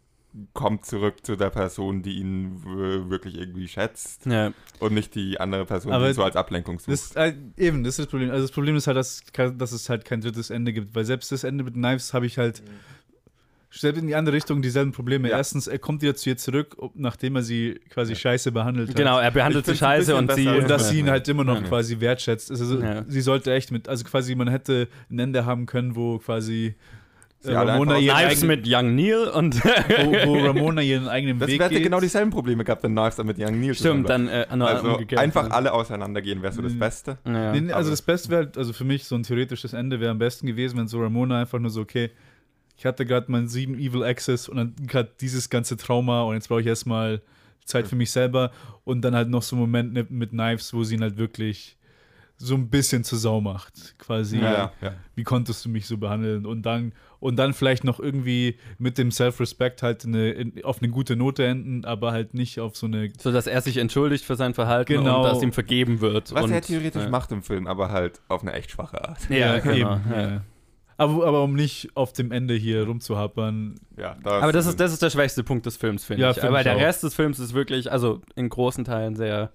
kommt zurück zu der Person, die ihn wirklich irgendwie schätzt Ja, und nicht die andere Person, Aber die ihn so als Ablenkung sucht. Das, äh, eben, das ist das Problem. Also das Problem ist halt, dass, dass es halt kein drittes Ende gibt, weil selbst das Ende mit Knives habe ich halt selbst in die andere Richtung dieselben Probleme. Ja. Erstens, er kommt wieder zu ihr zurück, ob- nachdem er sie quasi Ja. scheiße behandelt hat. genau, er behandelt sie scheiße und sie. Und dass sie ihn halt immer noch Ja. quasi wertschätzt. Also, Ja. sie sollte echt mit, also quasi, man hätte ein Ende haben können, wo quasi Sie Ramona ihren Knives eigenen, mit Young Neil und. wo, wo Ramona ihren eigenen das Weg hätte geht. genau dieselben Probleme gehabt, wenn Knives dann mit Young Neil Stimmt, dann äh. Also einfach alle auseinandergehen, wäre so das Mhm. Beste. Ja. Nee, also das Beste wäre, also für mich so ein theoretisches Ende wäre am besten gewesen, wenn so Ramona einfach nur so, okay, ich hatte gerade meinen sieben Evil Access und dann gerade dieses ganze Trauma und jetzt brauche ich erstmal Zeit für mich selber und dann halt noch so einen Moment mit, Knives, wo sie ihn halt wirklich so ein bisschen zur Sau macht. Quasi, Ja, ja, ja. wie konntest du mich so behandeln? Und dann, und dann vielleicht noch irgendwie mit dem Self-Respect halt eine, in, auf eine gute Note enden, aber halt nicht auf so eine So dass er sich entschuldigt für sein Verhalten Genau. und dass ihm vergeben wird. Was und, er theoretisch ja. macht im Film, aber halt auf eine echt schwache Art. Ja, genau. eben, ja. ja. Aber, aber um nicht auf dem Ende hier rumzuhappern, Ja, Aber das ist, das ist der schwächste Punkt des Films, finde Ja, ich. find Aber ich der auch. Rest des Films ist wirklich, also in großen Teilen sehr,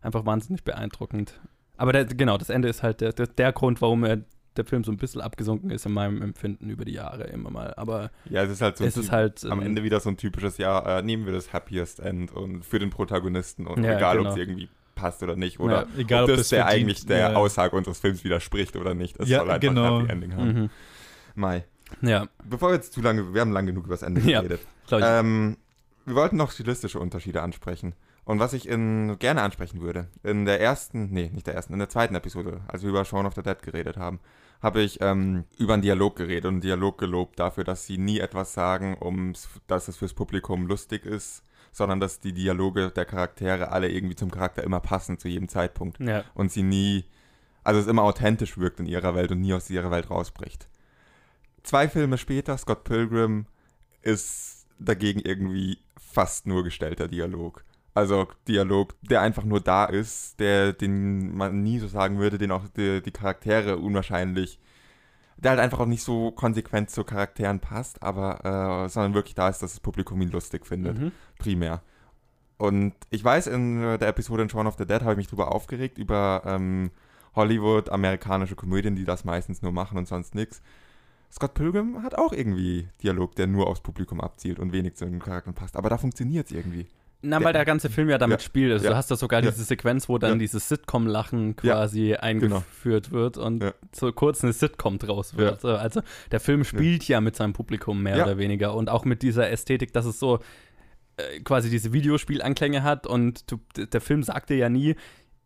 einfach wahnsinnig beeindruckend. Aber der, genau, das Ende ist halt der, der, der Grund, warum er, der Film so ein bisschen abgesunken ist in meinem Empfinden über die Jahre immer mal. Aber Ja, es ist halt so es ein ist halt am ähm, Ende wieder so ein typisches, ja, äh, nehmen wir das Happiest End und für den Protagonisten und Ja, egal, ob genau. es irgendwie passt oder nicht oder Egal, ob ob das das der verdient- eigentlich der ja. Aussage unseres Films widerspricht oder nicht. Es Ja, soll einfach genau. ein Happy Ending haben. Mhm. Mai. Ja, Bevor wir jetzt zu lange, wir haben lang genug über das Ende Ja. geredet. Ähm, wir wollten noch stilistische Unterschiede ansprechen. Und was ich in, gerne ansprechen würde, in der ersten, nee, nicht der ersten, in der zweiten Episode, als wir über Shaun of the Dead geredet haben, habe ich ähm, über einen Dialog geredet und einen Dialog gelobt dafür, dass sie nie etwas sagen, um dass es fürs Publikum lustig ist, sondern dass die Dialoge der Charaktere alle irgendwie zum Charakter immer passen zu jedem Zeitpunkt ja. und sie nie, also es immer authentisch wirkt in ihrer Welt und nie aus ihrer Welt rausbricht. Zwei Filme später, Scott Pilgrim, ist dagegen irgendwie fast nur gestellter Dialog. Also Dialog, der einfach nur da ist, der, den man nie so sagen würde, den auch die, die Charaktere unwahrscheinlich, der halt einfach auch nicht so konsequent zu Charakteren passt, aber äh, sondern wirklich da ist, dass das Publikum ihn lustig findet Mhm. primär. Und ich weiß, in äh, der Episode in Shaun of the Dead habe ich mich drüber aufgeregt, über ähm, Hollywood, amerikanische Komödien, die das meistens nur machen und sonst nichts. Scott Pilgrim hat auch irgendwie Dialog, der nur aufs Publikum abzielt und wenig zu den Charakteren passt. Aber da funktioniert es irgendwie. Na, weil der ganze Film ja damit Ja. spielt. Also Ja. du hast da sogar Ja. diese Sequenz, wo dann dieses Sitcom-Lachen quasi eingeführt wird und so kurz eine Sitcom draus wird. Also der Film spielt ja, mit seinem Publikum mehr oder weniger und auch mit dieser Ästhetik, dass es so äh, quasi diese Videospielanklänge hat und du, der Film sagt dir ja nie,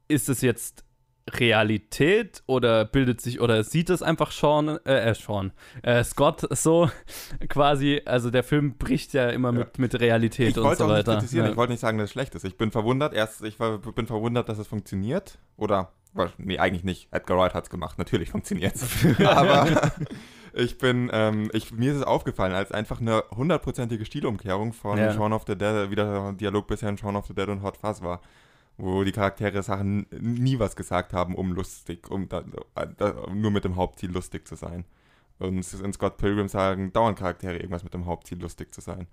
ist es jetzt Realität oder bildet sich oder sieht es einfach Sean, äh, äh Sean, äh, Scott so quasi, also der Film bricht ja immer Ja. mit, mit Realität Ich und wollte so auch nicht weiter. kritisieren, Ja. ich wollte nicht sagen, dass es schlecht ist. Ich bin verwundert, erst, ich war, bin verwundert, dass es funktioniert. Oder, nee, eigentlich nicht. Edgar Wright hat es gemacht, natürlich funktioniert es. Aber ich bin, ähm, ich, mir ist es aufgefallen, als einfach eine hundertprozentige Stilumkehrung von Ja. Shaun of the Dead, wie der Dialog bisher in Shaun of the Dead und Hot Fuzz war. Wo die Charaktere Sachen nie was gesagt haben, um lustig, um da, da, nur mit dem Hauptziel lustig zu sein. Und in Scott Pilgrim sagen dauernd Charaktere irgendwas mit dem Hauptziel lustig zu sein.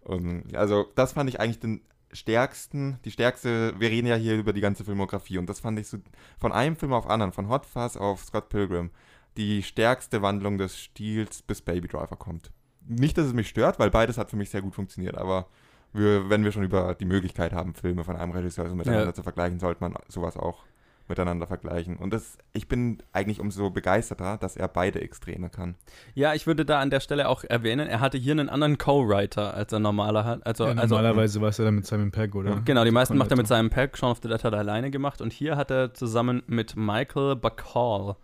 Und also das fand ich eigentlich den stärksten, die stärkste, wir reden ja hier über die ganze Filmografie und das fand ich so von einem Film auf anderen, von Hot Fuzz auf Scott Pilgrim, die stärkste Wandlung des Stils bis Baby Driver kommt. Nicht, dass es mich stört, weil beides hat für mich sehr gut funktioniert, aber wir, wenn wir schon über die Möglichkeit haben, Filme von einem Regisseur so miteinander Ja. zu vergleichen, sollte man sowas auch miteinander vergleichen. Und das, ich bin eigentlich umso begeisterter, dass er beide Extreme kann. Ja, ich würde da an der Stelle auch erwähnen, er hatte hier einen anderen Co-Writer, als er normaler hat. Also, Ja, also normalerweise war es ja dann mit Simon Pegg, oder? genau, die meisten macht er mit seinem Pack, Shaun of the Dead hat er alleine gemacht und hier hat er zusammen mit Michael Bacall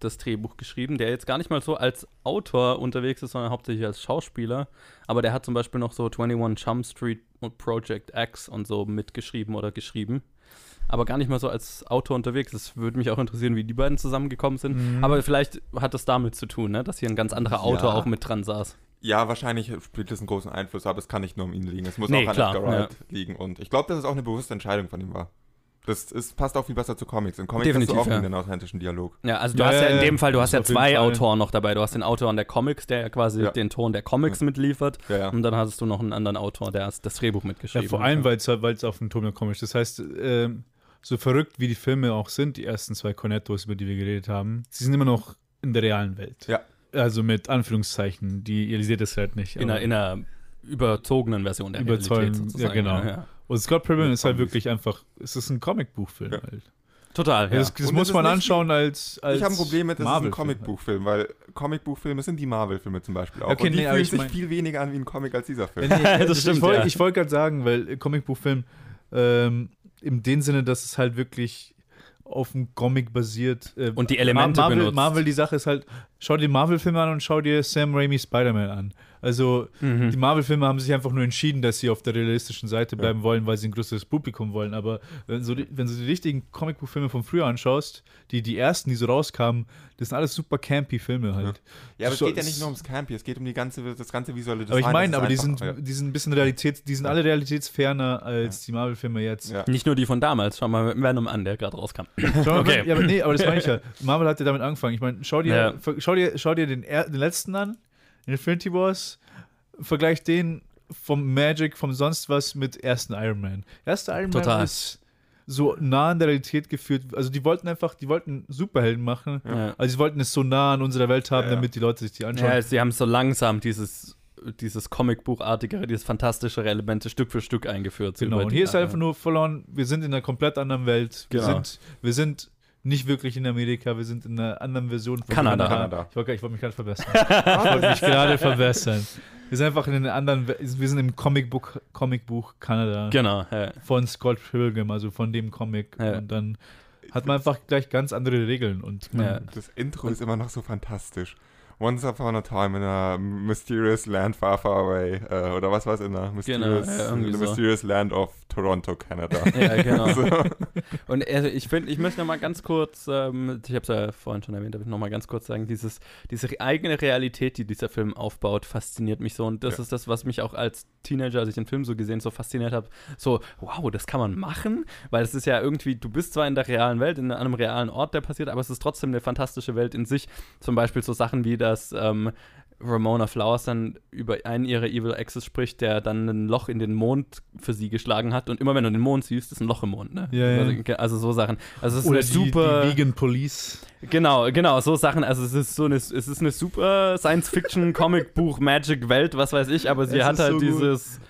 das Drehbuch geschrieben, der jetzt gar nicht mal so als Autor unterwegs ist, sondern hauptsächlich als Schauspieler. Aber der hat zum Beispiel noch so 21 Jump Street und Project X und so mitgeschrieben oder geschrieben. Aber gar nicht mal so als Autor unterwegs. Es würde mich auch interessieren, wie die beiden zusammengekommen sind. Mhm. Aber vielleicht hat das damit zu tun, ne? dass hier ein ganz anderer Autor Ja. auch mit dran saß. Ja, wahrscheinlich spielt das einen großen Einfluss, aber es kann nicht nur um ihn liegen. Es muss Nee, auch an klar, Edgar Wright liegen. Und ich glaube, dass es auch eine bewusste Entscheidung von ihm war. Das ist, passt auch viel besser zu Comics. In Comics Definitiv, hast du auch ja. einen authentischen Dialog. Ja, also du Ja, hast ja ja, in ja. dem Fall, du hast ja zwei. Autoren noch dabei. Du hast den Autor der Comics, der ja quasi Ja. den Ton der Comics mitliefert. Ja, ja. Und dann hattest du noch einen anderen Autor, der das Drehbuch Ja, mitgeschrieben vor hat. allem, weil es weil es auf dem Ton komisch ist. Das heißt, ähm, so verrückt wie die Filme auch sind, die ersten zwei Cornettos, über die wir geredet haben, sie sind immer noch in der realen Welt. Ja. Also mit Anführungszeichen, die, ihr seht es halt nicht. in, einer, in einer überzogenen Version der Überzeugen, Realität ja, sozusagen. genau. Ja, Und Scott Pilgrim ist halt Zombies. wirklich einfach, es ist ein Comicbuchfilm Ja. halt. Total, ja. Das, das muss man nicht- anschauen als, als ich habe ein Problem mit, das ist ein halt. Comicbuchfilm, weil Comicbuchfilme sind die Marvel-Filme zum Beispiel auch. Okay, und die nee, fühlen ich sich mein- viel weniger an wie ein Comic als dieser Film. Ja, nee, Das ich- stimmt, Ich wollte ja. wollt gerade sagen, weil Comicbuchfilm ähm, in dem Sinne, dass es halt wirklich auf dem Comic basiert. äh, Und die Elemente Marvel, benutzt. Marvel, die Sache ist halt, schau dir Marvel-Filme an und schau dir Sam Raimi Spider-Man an. Also Mhm. die Marvel-Filme haben sich einfach nur entschieden, dass sie auf der realistischen Seite bleiben wollen, weil sie ein größeres Publikum wollen. Aber wenn, so die, wenn du die richtigen Comicbuchfilme von früher anschaust, die, die ersten, die so rauskamen, das sind alles super campy Filme halt. Ja, aber es So- geht ja nicht nur ums Campy, es geht um die ganze, das ganze visuelle Design. Aber ich meine, das aber ist die sind, die sind ein bisschen Realität, die sind alle realitätsferner als die Marvel-Filme jetzt. Ja. Nicht nur die von damals, schau mal Venom an, der gerade rauskam. Schau mal, Okay. ja, aber nee, aber das meine ich ja. Marvel hat ja damit angefangen. Ich meine, schau dir, Ja. schau dir, schau dir den, er, den letzten an, Infinity Wars, vergleich den vom Magic, vom sonst was mit ersten Iron Man. Erster Iron Total. Man ist so nah an der Realität geführt. Also die wollten einfach, die wollten Superhelden machen. Ja. Also sie wollten es so nah an unserer Welt haben, Ja, ja. damit die Leute sich die anschauen. Ja, sie haben so langsam dieses, dieses Comicbuchartigere, dieses fantastischere Elemente Stück für Stück eingeführt. Genau, und hier ist einfach nur verloren, wir sind in einer komplett anderen Welt. Wir, Genau. sind, wir sind nicht wirklich in Amerika, wir sind in einer anderen Version von Kanada. Kanada. Ich wollte ich wollte mich gerade verbessern. ich wollte mich gerade verbessern. Wir sind einfach in einer anderen, wir sind im Comicbuch, Comicbuch Kanada Genau, ja. von Scott Pilgrim, also von dem Comic. Ja. Und dann hat man einfach gleich ganz andere Regeln und man, Ja. Das Intro ist immer noch so fantastisch. Once upon a time in a mysterious land far, far away. Äh, oder was war es in a mysterious, Genau, ja, a so. mysterious land of Toronto, Canada. Ja, genau. so. Und also ich finde, ich möchte noch mal ganz kurz, ähm, ich habe es ja vorhin schon erwähnt, aber ich noch mal ganz kurz sagen, dieses, diese eigene Realität, die dieser Film aufbaut, fasziniert mich so. Und das Ja. ist das, was mich auch als Teenager, als ich den Film so gesehen, so fasziniert habe. So, wow, das kann man machen, weil es ist ja irgendwie, du bist zwar in der realen Welt, in einem realen Ort, der passiert, aber es ist trotzdem eine fantastische Welt in sich. Zum Beispiel so Sachen wie, dass ähm, Ramona Flowers dann über einen ihrer Evil Exes spricht, der dann ein Loch in den Mond für sie geschlagen hat. Und immer wenn du den Mond siehst, ist ein Loch im Mond, ne? Ja, ja. Also, also so Sachen. Also es ist oder eine die, super. die Vegan Police. Genau, genau, so Sachen. Also es ist so eine, es ist eine super Science-Fiction, Comic-Buch, Magic-Welt, was weiß ich, aber sie Es hat halt so gut. dieses.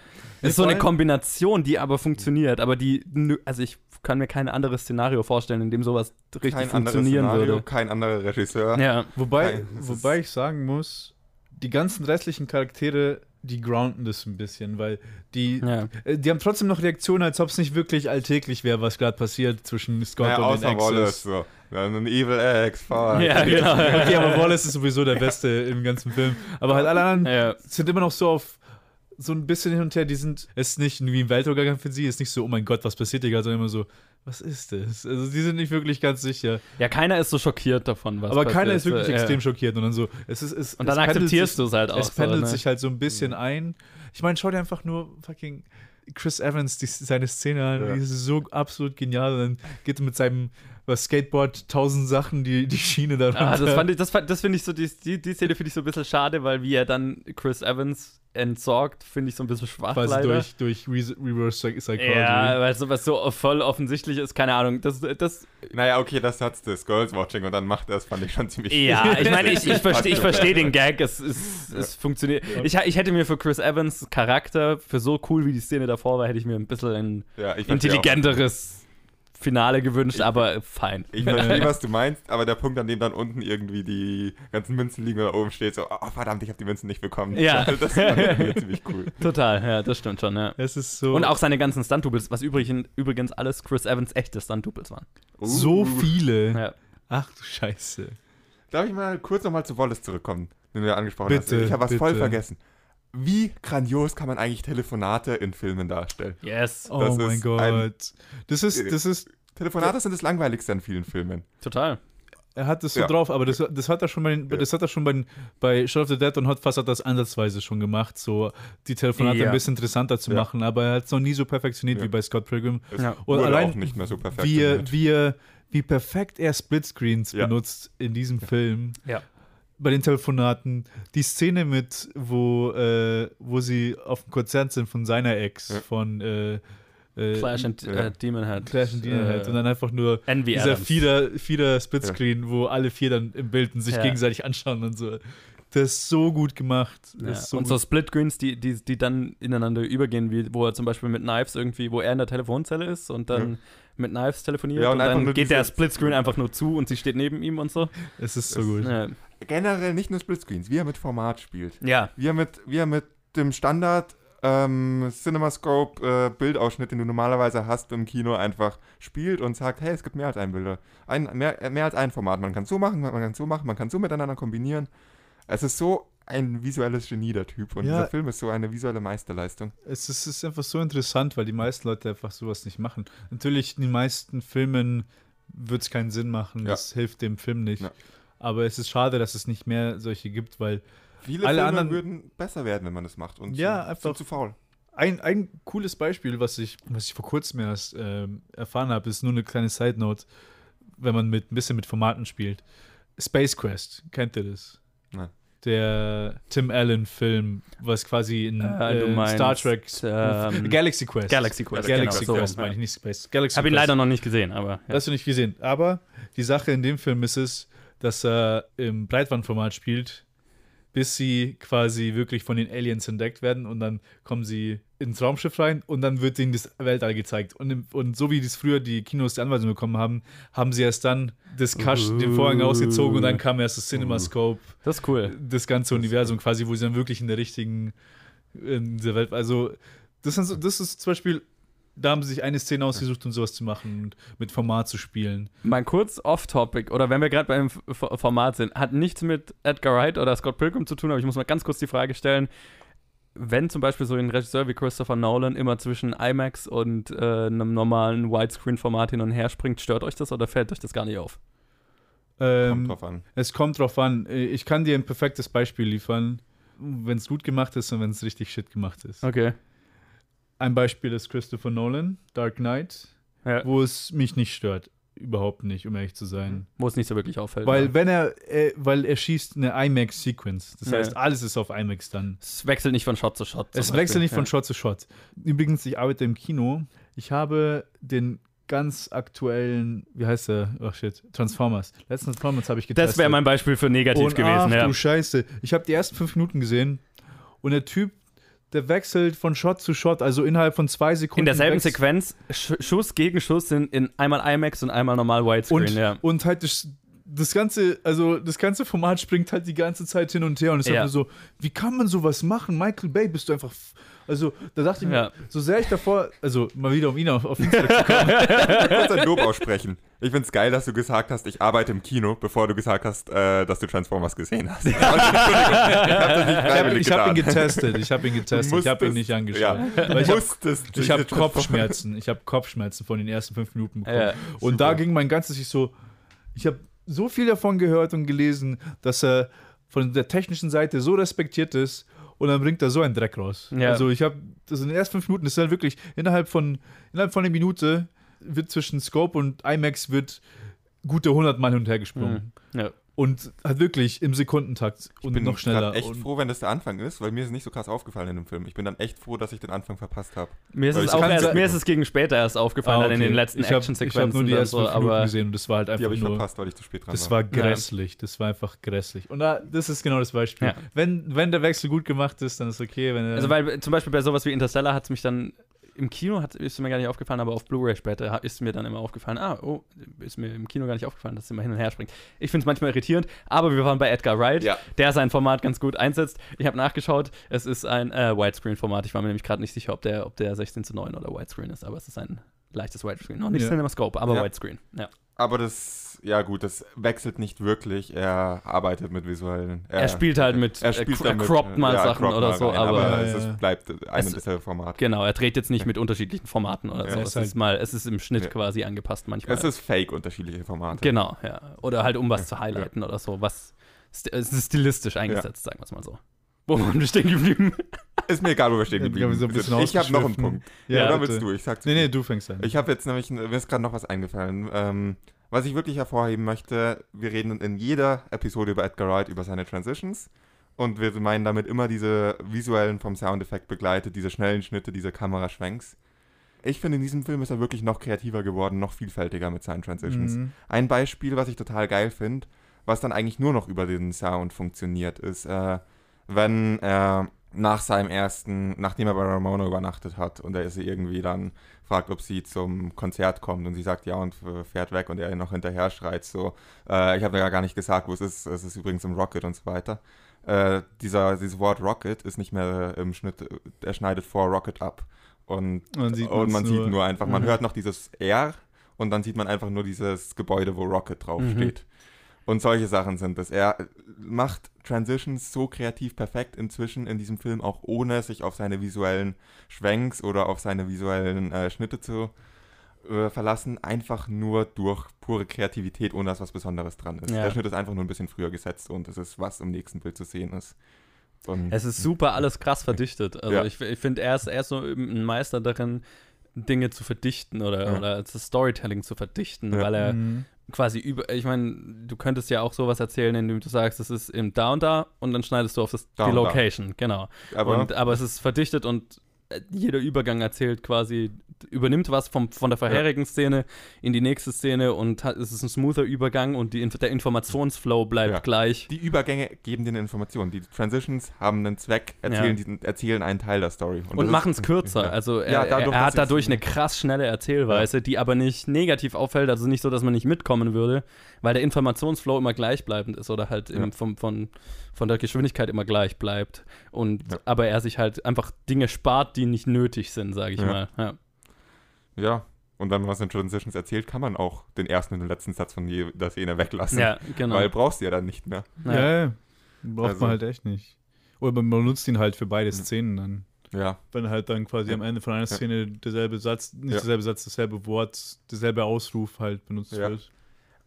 Nee, ist so eine Kombination, die aber funktioniert, aber die, also ich kann mir kein anderes Szenario vorstellen, in dem sowas richtig Kein anderes funktionieren Szenario, würde. kein anderer Regisseur. Ja, Wobei, Nein, wobei ich sagen muss, die ganzen restlichen Charaktere, die grounden das ein bisschen, weil die, ja. äh, die haben trotzdem noch Reaktionen, als ob es nicht wirklich alltäglich wäre, was gerade passiert zwischen Scott Naja, und den Wallace. So. Dann ein Evil Ex, fuck. Ja, genau. Okay, aber Wallace ist sowieso der Beste im ganzen Film. Aber halt alle anderen ja. sind immer noch so auf so ein bisschen hin und her, die sind, es ist nicht wie ein Weltuntergang für sie, es ist nicht so, oh mein Gott, was passiert hier gerade, sondern immer so, was ist das? Also die sind nicht wirklich ganz sicher. ja, keiner ist so schockiert davon, was aber passiert. keiner ist wirklich Äh, extrem schockiert und dann so, es ist, es, Und es dann pendelt akzeptierst sich- du es halt auch. Es so, pendelt ne? sich halt so ein bisschen ein. Ich meine, schau dir einfach nur fucking Chris Evans, die, seine Szene an, Ja. die ist so absolut genial. Und dann geht er mit seinem was Skateboard tausend Sachen die, die Schiene da Ah, das fand ich, das, das finde ich so, die, die, die Szene finde ich so ein bisschen schade, weil wie er dann Chris Evans entsorgt, finde ich so ein bisschen schwach quasi leider. durch, durch Re Reverse Psych- Psychology. Ja, weil so was so voll offensichtlich ist, keine Ahnung. Das, das, Naja, okay, das hat's des Girls Watching und dann macht er es, fand ich schon ziemlich ja, ich meine, ich, ich verstehe versteh den Gag, es, es, es funktioniert. Ich, ich hätte mir für Chris Evans Charakter, für so cool wie die Szene davor war, hätte ich mir ein bisschen ein Ja, intelligenteres Finale gewünscht, aber fein. Ich verstehe, was du meinst, aber der Punkt, an dem dann unten irgendwie die ganzen Münzen liegen oder oben steht, so, oh verdammt, ich habe die Münzen nicht bekommen. Ja. Das mir ziemlich cool. Total, ja, das stimmt schon, ja. Es ist so, Und auch seine ganzen Stunt-Doubles, was übrigens, übrigens alles Chris Evans echte Stunt-Doubles waren. so Uh. viele. Ja. Ach du Scheiße. Darf ich mal kurz nochmal zu Wallace zurückkommen, den du ja angesprochen Bitte, hast? Ich habe was voll bitte. vergessen. Wie grandios kann man eigentlich Telefonate in Filmen darstellen? Yes. Oh Das mein ist Gott. das ist, das ist, Telefonate sind das langweiligste an vielen Filmen. Total. er hat das so Ja. drauf, aber das, das hat er schon bei, den, Ja. das hat er schon bei, den- bei Shaun of the Dead und Hot Fuzz hat er das ansatzweise schon gemacht, so die Telefonate Ja. ein bisschen interessanter zu Ja. machen, aber er hat es noch nie so perfektioniert Ja. wie bei Scott Pilgrim. Es Ja. Und allein auch nicht mehr so perfekt. Wie, wie, wie perfekt er Splitscreens Ja. benutzt in diesem Film. Ja. Bei den Telefonaten. Die Szene mit, wo, äh, wo sie auf dem Konzert sind von seiner Ex, Ja. von äh, äh, Clash and Ja. äh, Demon Head. Clash and Demon Head. Äh, Und dann einfach nur Envy dieser Adams. Vierer, Vierer Splitscreen, wo alle vier dann im Bild und sich Ja. gegenseitig anschauen und so. Das ist so gut gemacht. Das Ja. so und gut. so Split-Screens, die, die, die dann ineinander übergehen, wie, wo er zum Beispiel mit Knives irgendwie, wo er in der Telefonzelle ist und dann Ja. mit Knives telefoniert Ja, und und, dann geht der Splitscreen einfach nur zu und sie steht neben ihm und so. es ist so Es- gut. Generell nicht nur Splitscreens, wie er mit Format spielt. ja. Wie er mit, wie er mit dem Standard ähm, CinemaScope äh, Bildausschnitt, den du normalerweise hast im Kino, einfach spielt und sagt, hey, es gibt mehr als ein Bilder. Ein, mehr, mehr als ein Format. Man kann so machen, man kann so machen, man kann so miteinander kombinieren. Es ist so ein visuelles Genie, der Typ. Und Ja. dieser Film ist so eine visuelle Meisterleistung. Es ist, es ist einfach so interessant, weil die meisten Leute einfach sowas nicht machen. Natürlich, in den meisten Filmen wird es keinen Sinn machen. Ja. Das hilft dem Film nicht. Ja. Aber es ist schade, dass es nicht mehr solche gibt, weil Viele Alle Filme anderen- würden besser werden, wenn man das macht. Und Ja, sind, einfach- sind zu faul. ein, ein cooles Beispiel, was ich, was ich vor kurzem erst ähm, erfahren habe, ist nur eine kleine Side Note, wenn man mit, ein bisschen mit Formaten spielt. Space Quest, kennt ihr das? Nein. der Tim Allen-Film, was quasi in Äh, äh, meinst, Star Trek ähm, Galaxy Quest. Galaxy Quest, Galaxy genau, so Quest rum, meine ich, nicht Space. Galaxy Habe ihn Quest. leider noch nicht gesehen, aber. Ja. Hast du nicht gesehen. Aber die Sache in dem Film ist es, dass er im Breitbandformat spielt, bis sie quasi wirklich von den Aliens entdeckt werden und dann kommen sie ins Raumschiff rein und dann wird ihnen das Weltall gezeigt. Und, im, und so wie das früher die Kinos die Anweisung bekommen haben, haben sie erst dann das Kasch, den Vorhang ausgezogen und dann kam erst das CinemaScope, Das ist cool. das ganze Universum quasi, wo sie dann wirklich in der richtigen, in dieser Welt, also das, sind so, das ist zum Beispiel, da haben sie sich eine Szene ausgesucht, um sowas zu machen und mit Format zu spielen. Mal kurz off-topic, oder wenn wir gerade beim Format sind, hat nichts mit Edgar Wright oder Scott Pilgrim zu tun, aber ich muss mal ganz kurz die Frage stellen, wenn zum Beispiel so ein Regisseur wie Christopher Nolan immer zwischen IMAX und äh, einem normalen Widescreen-Format hin und her springt, stört euch das oder fällt euch das gar nicht auf? Ähm, Kommt drauf an. Es kommt drauf an. Ich kann dir ein perfektes Beispiel liefern, wenn es gut gemacht ist und wenn es richtig shit gemacht ist. Okay. Ein Beispiel ist Christopher Nolan, Dark Knight, Ja. wo es mich nicht stört. Überhaupt nicht, um ehrlich zu sein. Wo es nicht so wirklich auffällt. Weil ja. wenn er, äh, weil er schießt eine IMAX-Sequence. Das Ja. heißt, alles ist auf IMAX dann. es wechselt nicht von Shot zu Shot. Es Beispiel. wechselt nicht von. Shot zu Shot. Übrigens, ich arbeite im Kino. Ich habe den ganz aktuellen, wie heißt der? Ach shit, Transformers. Letzten Transformers habe ich getestet. Das wäre mein Beispiel für negativ und gewesen, ach, ja. du Scheiße. Ich habe die ersten fünf Minuten gesehen und der Typ, der wechselt von Shot zu Shot, also innerhalb von zwei Sekunden. In derselben Sequenz, Sch Schuss gegen Schuss sind in einmal IMAX und einmal normal Widescreen, Und, ja. und halt das, das ganze, also das ganze Format springt halt die ganze Zeit hin und her und es ist Ja. einfach so, wie kann man sowas machen? Michael Bay, bist du einfach. Also, da dachte ich mir, so sehr ich davor, also mal wieder um ihn auf, auf ihn zurückzukommen. kurz ein Lob aussprechen. Ich find's geil, dass du gesagt hast, ich arbeite im Kino, bevor du gesagt hast, äh, dass du Transformers gesehen hast. Ich hab Ich habe ich hab ihn getestet, ich habe ihn getestet, ich habe ihn nicht angeschaut. Ja, Weil ich habe musstest ich Transformers- Kopfschmerzen, ich habe Kopfschmerzen von den ersten fünf Minuten bekommen. Ja, und da ging mein ganzes, ich so, ich habe so viel davon gehört und gelesen, dass er von der technischen Seite so respektiert ist und dann bringt er so einen Dreck raus. Ja. Also ich habe, das in den ersten fünf Minuten, das ist halt wirklich, innerhalb von, innerhalb von einer Minute wird zwischen Scope und IMAX wird gute 100 Mal hin und her gesprungen. Mhm. ja. Und halt wirklich im Sekundentakt und Ich bin noch schneller. grad echt und froh, wenn das der Anfang ist, weil mir ist nicht so krass aufgefallen in dem Film. Ich bin dann echt froh, dass ich den Anfang verpasst habe. Mir ist, es ich erst, mir ist es gegen später erst aufgefallen, Ah, dann in okay. den letzten ich hab, Ich habe Actionsequenzen nur die ersten so, Minuten aber gesehen und das war halt Die einfach habe ich nur. verpasst, weil ich zu spät dran Das war. war grässlich, das war einfach grässlich. Und da, das ist genau das Beispiel. Ja. Wenn, wenn der Wechsel gut gemacht ist, dann ist okay. Wenn er, Also, weil zum Beispiel bei sowas wie Interstellar hat es mich dann im Kino hat, ist mir gar nicht aufgefallen, aber auf Blu-ray später ist mir dann immer aufgefallen, ah, oh, ist mir im Kino gar nicht aufgefallen, dass es immer hin und her springt. Ich finde es manchmal irritierend, aber wir waren bei Edgar Wright, Ja. der sein Format ganz gut einsetzt. Ich habe nachgeschaut, es ist ein äh, Widescreen-Format. Ich war mir nämlich gerade nicht sicher, ob der, ob der 16 zu 9 oder Widescreen ist, aber es ist ein leichtes Widescreen. Noch nicht Ja. CinemaScope, aber Ja. Widescreen. Ja. Aber das, ja gut, das wechselt nicht wirklich. Er arbeitet mit visuellen. Er spielt halt mit, er äh, spielt cro- damit, croppt mal ja, Sachen croppt oder mal so, rein, aber- aber Ja, es ja. ist, bleibt ein Es- dasselbe Format. Genau, er dreht jetzt nicht mit unterschiedlichen Formaten oder Ja. so. Es Es ist halt- ist mal, es ist im Schnitt Ja. quasi angepasst manchmal. Es ist fake, unterschiedliche Formate. Genau, ja. Oder halt um was Ja, zu highlighten oder so. Was st es ist stilistisch eingesetzt, sagen wir es mal so. Wo waren wir stehen geblieben? Ist mir egal, wo wir stehen Ja, geblieben sind ein bisschen Ich habe noch einen. Punkt. Ja, Oder bitte. willst du? Ich sag zu Nee, nee, du fängst an. Ich habe jetzt nämlich, mir ist gerade noch was eingefallen. Ähm, was ich wirklich hervorheben möchte, wir reden in jeder Episode über Edgar Wright, über seine Transitions. Und wir meinen damit immer diese visuellen vom Soundeffekt begleitet, diese schnellen Schnitte, diese Kameraschwenks. Ich finde, in diesem Film ist er wirklich noch kreativer geworden, noch vielfältiger mit seinen Transitions. Mhm. Ein Beispiel, was ich total geil finde, was dann eigentlich nur noch über den Sound funktioniert, ist, äh, wenn er nach seinem ersten, nachdem er bei Ramona übernachtet hat und er sie irgendwie dann fragt, ob sie zum Konzert kommt und sie sagt ja und äh, fährt weg und er noch hinterher schreit so, äh, ich habe ja gar nicht gesagt, wo es ist, es ist übrigens im Rocket und so weiter. Äh, dieser, dieses Wort Rocket ist nicht mehr im Schnitt, er schneidet vor Rocket ab. Und, Man sieht und man man's sieht nur. nur einfach, man Mhm. hört noch dieses R und dann sieht man einfach nur dieses Gebäude, wo Rocket draufsteht. Und solche Sachen sind es. Er macht Transitions so kreativ perfekt inzwischen in diesem Film, auch ohne sich auf seine visuellen Schwenks oder auf seine visuellen äh, Schnitte zu äh, verlassen. Einfach nur durch pure Kreativität, ohne dass was Besonderes dran ist. Ja. Der Schnitt ist einfach nur ein bisschen früher gesetzt und es ist, was im nächsten Bild zu sehen ist. Und Es ist super alles krass verdichtet. Also Ja. ich, ich finde, er ist, er ist so ein Meister darin, Dinge zu verdichten oder, Ja. oder das Storytelling zu verdichten, Ja. weil er Mhm. Quasi über, ich meine, du könntest ja auch sowas erzählen, indem du sagst, es ist im da und da und dann schneidest du auf das, Da die und da. Location, genau. Aber, und, aber es ist verdichtet und jeder Übergang erzählt quasi, übernimmt was vom, von der vorherigen Szene in die nächste Szene und hat, es ist ein smoother Übergang und die, der Informationsflow bleibt Ja. gleich. die Übergänge geben dir eine Information. Die Transitions haben einen Zweck, erzählen, Ja. diesen, erzählen einen Teil der Story. Und, ist- machen es kürzer. Ja. Also er, dadurch, er hat dadurch eine krass schnelle Erzählweise, die aber nicht negativ auffällt, also nicht so, dass man nicht mitkommen würde, weil der Informationsflow immer gleichbleibend ist oder halt im, vom, von, von der Geschwindigkeit immer gleich bleibt. Und Ja. aber er sich halt einfach Dinge spart, die nicht nötig sind, sage ich Ja. mal. Ja. Ja. Und wenn man was in Transitions erzählt, kann man auch den ersten und den letzten Satz von je- der Szene weglassen. ja, genau. Weil brauchst du ja dann nicht mehr. Ja, ja. ja. braucht Also- man halt echt nicht. Oder man benutzt ihn halt für beide Szenen dann. Ja. Wenn halt dann quasi Ja. am Ende von einer Ja. Szene derselbe Satz, nicht Ja. derselbe Satz, dasselbe Wort, derselbe Ausruf halt benutzt Ja. wird.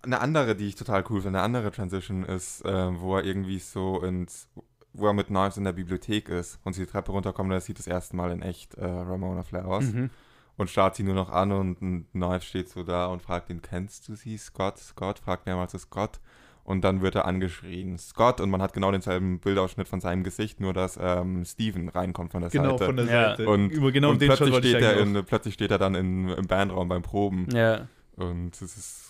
Eine andere, die ich total cool finde, eine andere Transition ist, äh, wo er irgendwie so ins, wo er mit Knives in der Bibliothek ist und sie die Treppe runterkommt und er sieht das erste Mal in echt äh, Ramona Flowers Mhm. und starrt sie nur noch an und Knives steht so da und fragt ihn, kennst du sie, Scott? Scott? Fragt mehrmals Scott und dann wird er angeschrien, Scott und man hat genau denselben Bildausschnitt von seinem Gesicht, nur dass ähm, Steven reinkommt von der Genau, Seite. von der Ja. Seite. und, Über genau und den Shot plötzlich, ich steht er in, plötzlich steht er dann in, im Bandraum beim Proben ja. und es ist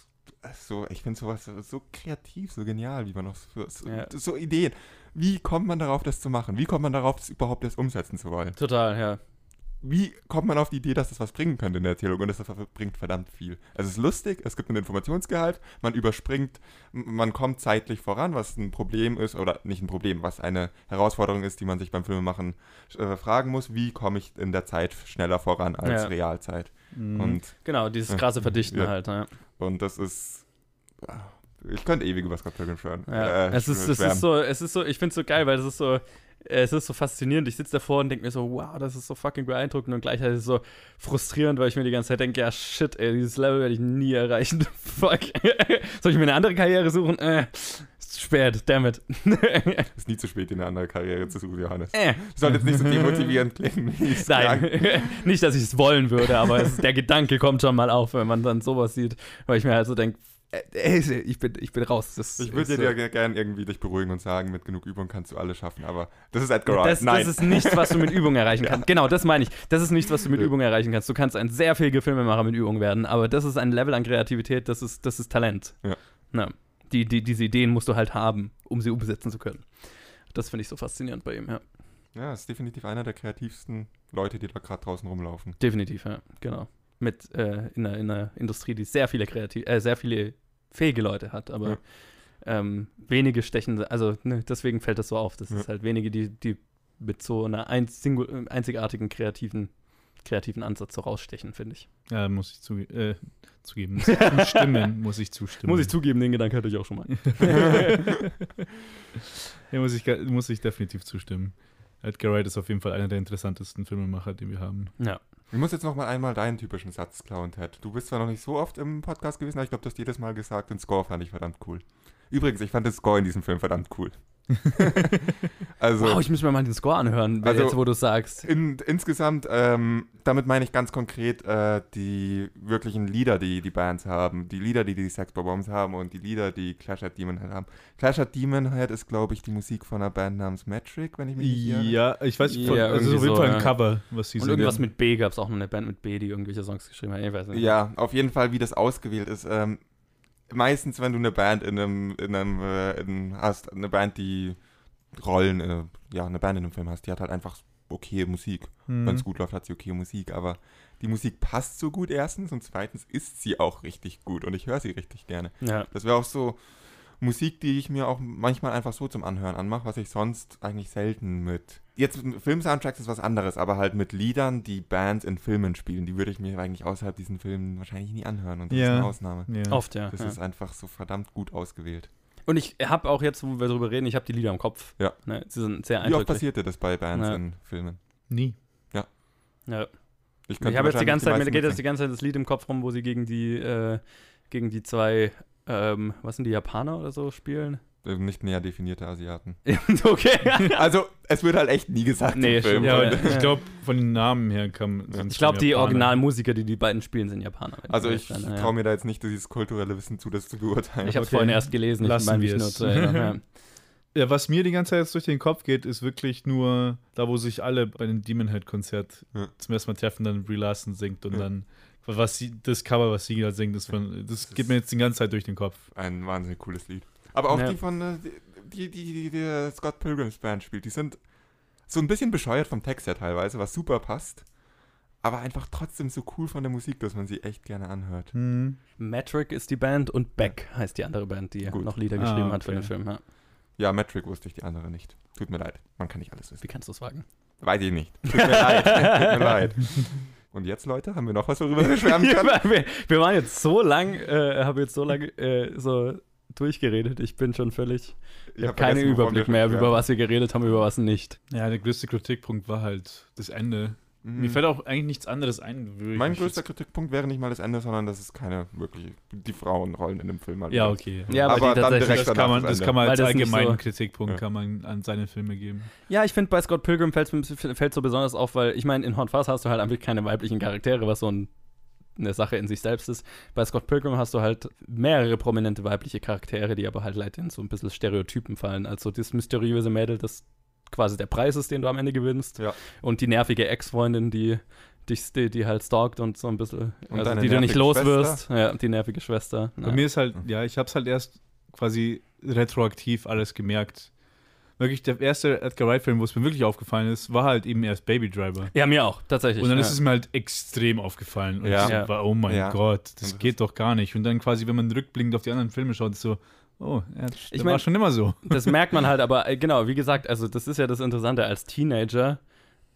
so, ich finde sowas so kreativ, so genial, wie man noch so, so, Ja. so Ideen. Wie kommt man darauf, das zu machen? Wie kommt man darauf, das überhaupt erst umsetzen zu wollen? Total, ja. Wie kommt man auf die Idee, dass das was bringen könnte in der Erzählung? Und das bringt verdammt viel. Es ist lustig, es gibt einen Informationsgehalt, man überspringt, man kommt zeitlich voran, was ein Problem ist, oder nicht ein Problem, was eine Herausforderung ist, die man sich beim Filmemachen äh, fragen muss. Wie komme ich in der Zeit schneller voran als Ja. Realzeit? Mhm. Und Genau, dieses krasse Verdichten Ja. halt. Ja. Und das ist. Ich könnte ewig über Scott Pilgrim schwören. Ja. Äh, es, ist, es ist so, es ist so, ich finde es so geil, weil es ist so, es ist so faszinierend. Ich sitze davor und denke mir so, wow, das ist so fucking beeindruckend und gleichzeitig so frustrierend, weil ich mir die ganze Zeit denke, ja shit, ey, dieses Level werde ich nie erreichen. Fuck. Soll ich mir eine andere Karriere suchen? Äh, ist spät, damn it. ist nie zu spät, in eine andere Karriere zu suchen, Johannes. äh. Sollte jetzt nicht so demotivierend klingen, es. Nein, nicht, dass ich es wollen würde, aber es, der Gedanke kommt schon mal auf, wenn man dann sowas sieht, weil ich mir halt so denke, ich, bin, ich bin raus. Das Ich würde so- dir ja gerne irgendwie dich beruhigen und sagen, mit genug Übung kannst du alles schaffen, aber das ist Edgar Wright. Das, Nein. das ist nichts, was du mit Übung erreichen kannst. Genau, das meine ich. Das ist nichts, was du mit. Übung erreichen kannst. Du kannst ein sehr fähiger Filmemacher mit Übung werden, aber das ist ein Level an Kreativität, das ist, das ist Talent. Ja. Na, die, die, diese Ideen musst du halt haben, um sie umsetzen zu können. Das finde ich so faszinierend bei ihm, ja. ja, ist definitiv einer der kreativsten Leute, die da gerade draußen rumlaufen. Definitiv, ja, genau. Mit äh, in, einer, in einer Industrie, die sehr viele kreativ, äh, sehr viele fähige Leute hat, aber Ja. ähm, wenige stechen, also ne, deswegen fällt das so auf. Das Ja. ist halt wenige, die, die mit so einer einzigartigen kreativen, kreativen Ansatz so rausstechen, finde ich. Ja, muss ich zuge äh, zugeben. Muss ich zustimmen. muss ich zustimmen. Muss ich zugeben, den Gedanken hatte ich auch schon mal. ja, muss ich, muss ich definitiv zustimmen. Edgar Wright ist auf jeden Fall einer der interessantesten Filmemacher, die wir haben. ja. Ich muss jetzt noch mal einmal deinen typischen Satz klauen, Ted. Du bist zwar noch nicht so oft im Podcast gewesen, aber ich glaube, du hast jedes Mal gesagt, den Score fand ich verdammt cool. Übrigens, ich fand den Score in diesem Film verdammt cool. also, Wow, ich muss mir mal den Score anhören, Also- jetzt wo du sagst. in, insgesamt, ähm, damit meine ich ganz konkret äh, die wirklichen Lieder, die die Bands haben. Die Lieder, die die Sex Bombs haben und die Lieder, die Clash at Demon Head haben. Clash at Demon Head ist, glaube ich, die Musik von einer Band namens Metric, wenn ich mich nicht irre. Ja, ich weiß nicht, Ja, also auf jeden so, Fall ein ja. Cover, was sie Und singen. irgendwas mit B gab es auch noch eine Band mit B, die irgendwelche Songs geschrieben hat. Ich weiß nicht. Ja, auf jeden Fall, wie das ausgewählt ist. Ähm, meistens, wenn du eine Band in einem, in einem äh, in, hast, eine Band, die Rollen, äh, ja, eine Band in einem Film hast, die hat halt einfach okay Musik. Hm. Wenn es gut läuft, hat sie okay Musik, aber die Musik passt so gut erstens und zweitens ist sie auch richtig gut und ich höre sie richtig gerne. Ja. Das wäre auch so Musik, die ich mir auch manchmal einfach so zum Anhören anmache, was ich sonst eigentlich selten mit. Jetzt mit Film-Soundtracks ist was anderes, aber halt mit Liedern, die Bands in Filmen spielen, die würde ich mir eigentlich außerhalb diesen Filmen wahrscheinlich nie anhören und das Ja. ist eine Ausnahme. Ja. Oft, ja. Das ja. ist einfach so verdammt gut ausgewählt. Und ich habe auch jetzt, wo wir darüber reden, ich habe die Lieder im Kopf. Ja. Ne, sie sind sehr Wie oft eindrücklich. passiert dir das bei Bands Ja. in Filmen? Nie. Ja. Ich, Ich könnte habe jetzt die ganze Zeit, mir geht jetzt die ganze Zeit das Lied im Kopf rum, wo sie gegen die, äh, gegen die zwei, ähm, was sind die Japaner oder so spielen? Äh, Nicht näher definierte Asiaten. okay. Also, es wird halt echt nie gesagt Nee, im Film. Ja, Ja. ich glaube, von den Namen her kam. Ich glaube, die Originalmusiker, die die beiden spielen, sind Japaner. Also, ich ja. traue mir da jetzt nicht dieses kulturelle Wissen zu, das zu beurteilen. Ich habe es Okay. vorhin erst gelesen, ich Lassen meine mich wir nur es. zu erinnern. Ja, was mir die ganze Zeit jetzt durch den Kopf geht, ist wirklich nur da, wo sich alle bei dem Demon Head Konzert Ja. zum ersten Mal treffen, dann Brie Larson singt und Ja. dann was sie, das Cover, was sie da singt, das, von, das geht mir jetzt die ganze Zeit durch den Kopf. Ein wahnsinnig cooles Lied. Aber auch Ja. die von, äh, die, die, die, die, die Scott Pilgrims Band spielt, die sind so ein bisschen bescheuert vom Text her teilweise, was super passt. Aber einfach trotzdem so cool von der Musik, dass man sie echt gerne anhört. Hm. Metric ist die Band und Beck heißt die andere Band, die Gut. noch Lieder Ah, geschrieben hat für okay. den Film. Ja. Ja, Metric wusste ich die andere nicht. Tut mir leid. Man kann nicht alles wissen. Wie kannst du es wagen? Weiß ich nicht. Tut mir leid. Tut mir leid. Und jetzt, Leute, haben wir noch was, worüber wir schwärmen können? wir, wir waren jetzt so lang, äh, haben jetzt so lange äh, so durchgeredet. Ich bin schon völlig, ich, habe hab keinen Überblick mehr, über was wir geredet haben, über was nicht. Ja, der größte Kritikpunkt war halt das Ende. Mhm. Mir fällt auch eigentlich nichts anderes ein. würde ich Mein größter Kritikpunkt wäre nicht mal das Ende, sondern dass es keine wirklich die Frauenrollen in dem Film mal Ja, okay. Ja, aber, Aber dann direkt das kann man, das das kann man als allgemeinen so- Kritikpunkt Ja. kann man an seine Filme geben. Ja, ich finde bei Scott Pilgrim fällt es so besonders auf, weil ich meine, in Hot Fuzz hast du halt einfach keine weiblichen Charaktere, was so ein, eine Sache in sich selbst ist. Bei Scott Pilgrim hast du halt mehrere prominente weibliche Charaktere, die aber halt leider in so ein bisschen Stereotypen fallen. Also das mysteriöse Mädel, das quasi der Preis ist, den du am Ende gewinnst. Ja. Und die nervige Ex-Freundin, die dich, die, die halt stalkt und so ein bisschen, Und also die du nicht los wirst. Ja, die nervige Schwester. Bei Ja. mir ist halt, ja, ich habe es halt erst quasi retroaktiv alles gemerkt. Wirklich, der erste Edgar Wright-Film, wo es mir wirklich aufgefallen ist, war halt eben erst Baby Driver. ja, mir auch, tatsächlich. Und dann ja. ist es mir halt extrem aufgefallen. Und Ja. ich so oh mein Ja. Gott, das geht doch gar nicht. Und dann quasi, wenn man rückblickend auf die anderen Filme schaut, ist so, oh, ja, das Ich war mein- schon immer so. Das merkt man halt, aber äh, genau, wie gesagt, also das ist ja das Interessante als Teenager.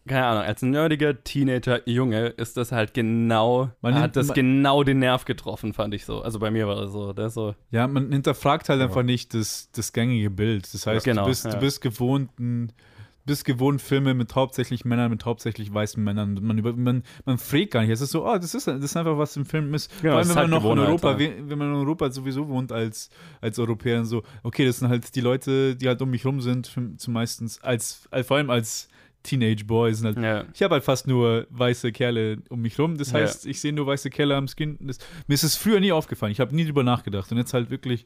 Keine Ahnung, als nerdiger Teenager-Junge ist das halt genau, Man hat nimmt- das man- genau den Nerv getroffen, fand ich so. Also bei mir war das so, das so. Ja, man hinterfragt halt einfach nicht das, das gängige Bild. Das heißt, Genau, du, bist, ja. du bist gewohnt, ein- bist gewohnt Filme mit hauptsächlich Männern, mit hauptsächlich weißen Männern. Man, über, man, man fragt gar nicht. Es ist so, oh, das ist, das ist einfach, was im Film ist. Genau, Vor allem, wenn man halt noch in Europa, ja. we- wenn man in Europa sowieso wohnt als, als Europäer und so, okay, das sind halt die Leute, die halt um mich rum sind, für, zum meistens, als, als, vor allem als Teenage Boys. Halt, Ja. ich habe halt fast nur weiße Kerle um mich rum. Das Ja. heißt, ich sehe nur weiße Kerle am Skin. Das, mir ist es früher nie aufgefallen. Ich habe nie drüber nachgedacht. Und jetzt halt wirklich,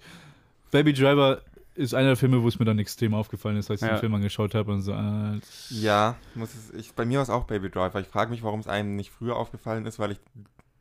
Baby Driver ist einer der Filme, wo es mir dann extrem aufgefallen ist, als ich Ja. den Film angeschaut habe und so, das- Ja, muss es, ich, bei mir war es auch Baby Driver. Ich frage mich, warum es einem nicht früher aufgefallen ist, weil ich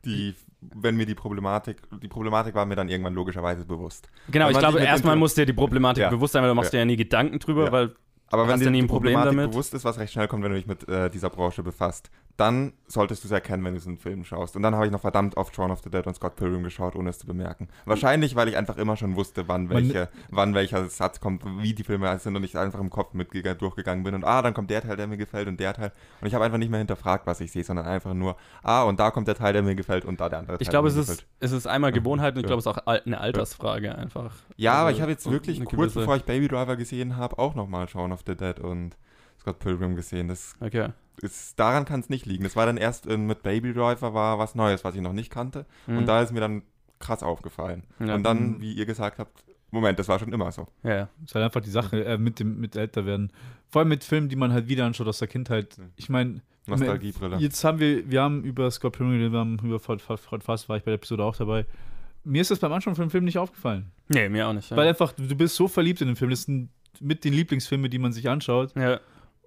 die, wenn mir die Problematik, die Problematik war mir dann irgendwann logischerweise bewusst. Genau, ich glaube, erstmal muss dir die Problematik Ja. bewusst sein, weil du machst Ja. dir ja nie Gedanken drüber, Ja. weil Aber Hast wenn dir nie die ein Problem Problematik damit? bewusst ist, was recht schnell kommt, wenn du dich mit äh, dieser Branche befasst, dann solltest du es erkennen, wenn du so einen Film schaust. Und dann habe ich noch verdammt oft Shaun of the Dead und Scott Pilgrim geschaut, ohne es zu bemerken. Wahrscheinlich, weil ich einfach immer schon wusste, wann, welche, wann welcher Satz kommt, wie die Filme sind und ich einfach im Kopf mit durchgegangen bin und ah, dann kommt der Teil, der mir gefällt und der Teil. Und ich habe einfach nicht mehr hinterfragt, was ich sehe, sondern einfach nur, ah, und da kommt der Teil, der mir gefällt und da der andere Teil. ich glaube, es ist, es ist einmal Gewohnheit und ich glaube, es ist auch eine Altersfrage einfach. Ja, aber Also, ich habe jetzt wirklich kurz bevor ich Baby Driver gesehen habe, auch nochmal Shaun of the Dead und Scott Pilgrim gesehen. Das Okay. ist, daran kann es nicht liegen. Das war dann erst äh, mit Baby Driver war was Neues, was ich noch nicht kannte. Mhm. Und da ist mir dann krass aufgefallen. Ja. Und dann, wie ihr gesagt habt, Moment, das war schon immer so. Ja, ja. ist halt einfach die Sache äh, mit dem mit älter werden. Vor allem mit Filmen, die man halt wieder anschaut aus der Kindheit. Ich meine, Nostalgiebrille. Jetzt haben wir, wir haben über Scott Pilgrim, wir haben über Fort Fort Fast, war ich bei der Episode auch dabei. Mir ist das beim Anschauen von dem Film nicht aufgefallen. Nee, mir auch nicht. Ja. Weil einfach, du bist so verliebt in den Film. Das sind mit den Lieblingsfilmen, die man sich anschaut. ja.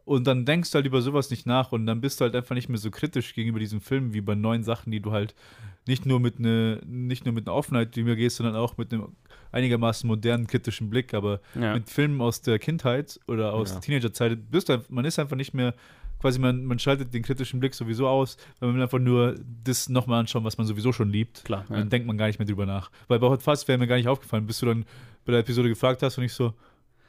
Und dann denkst du halt über sowas nicht nach und dann bist du halt einfach nicht mehr so kritisch gegenüber diesem Film wie bei neuen Sachen, die du halt nicht nur mit ne, nicht nur mit einer Offenheit die mir gehst, sondern auch mit einem einigermaßen modernen kritischen Blick. Aber ja. mit Filmen aus der Kindheit oder aus Ja. der Teenagerzeit bist du, man ist einfach nicht mehr quasi man, man schaltet den kritischen Blick sowieso aus, weil man einfach nur das nochmal anschauen, was man sowieso schon liebt. Klar. Und Ja. dann denkt man gar nicht mehr drüber nach. Weil bei Hot Fuzz wäre mir gar nicht aufgefallen, bis du dann bei der Episode gefragt hast und ich so,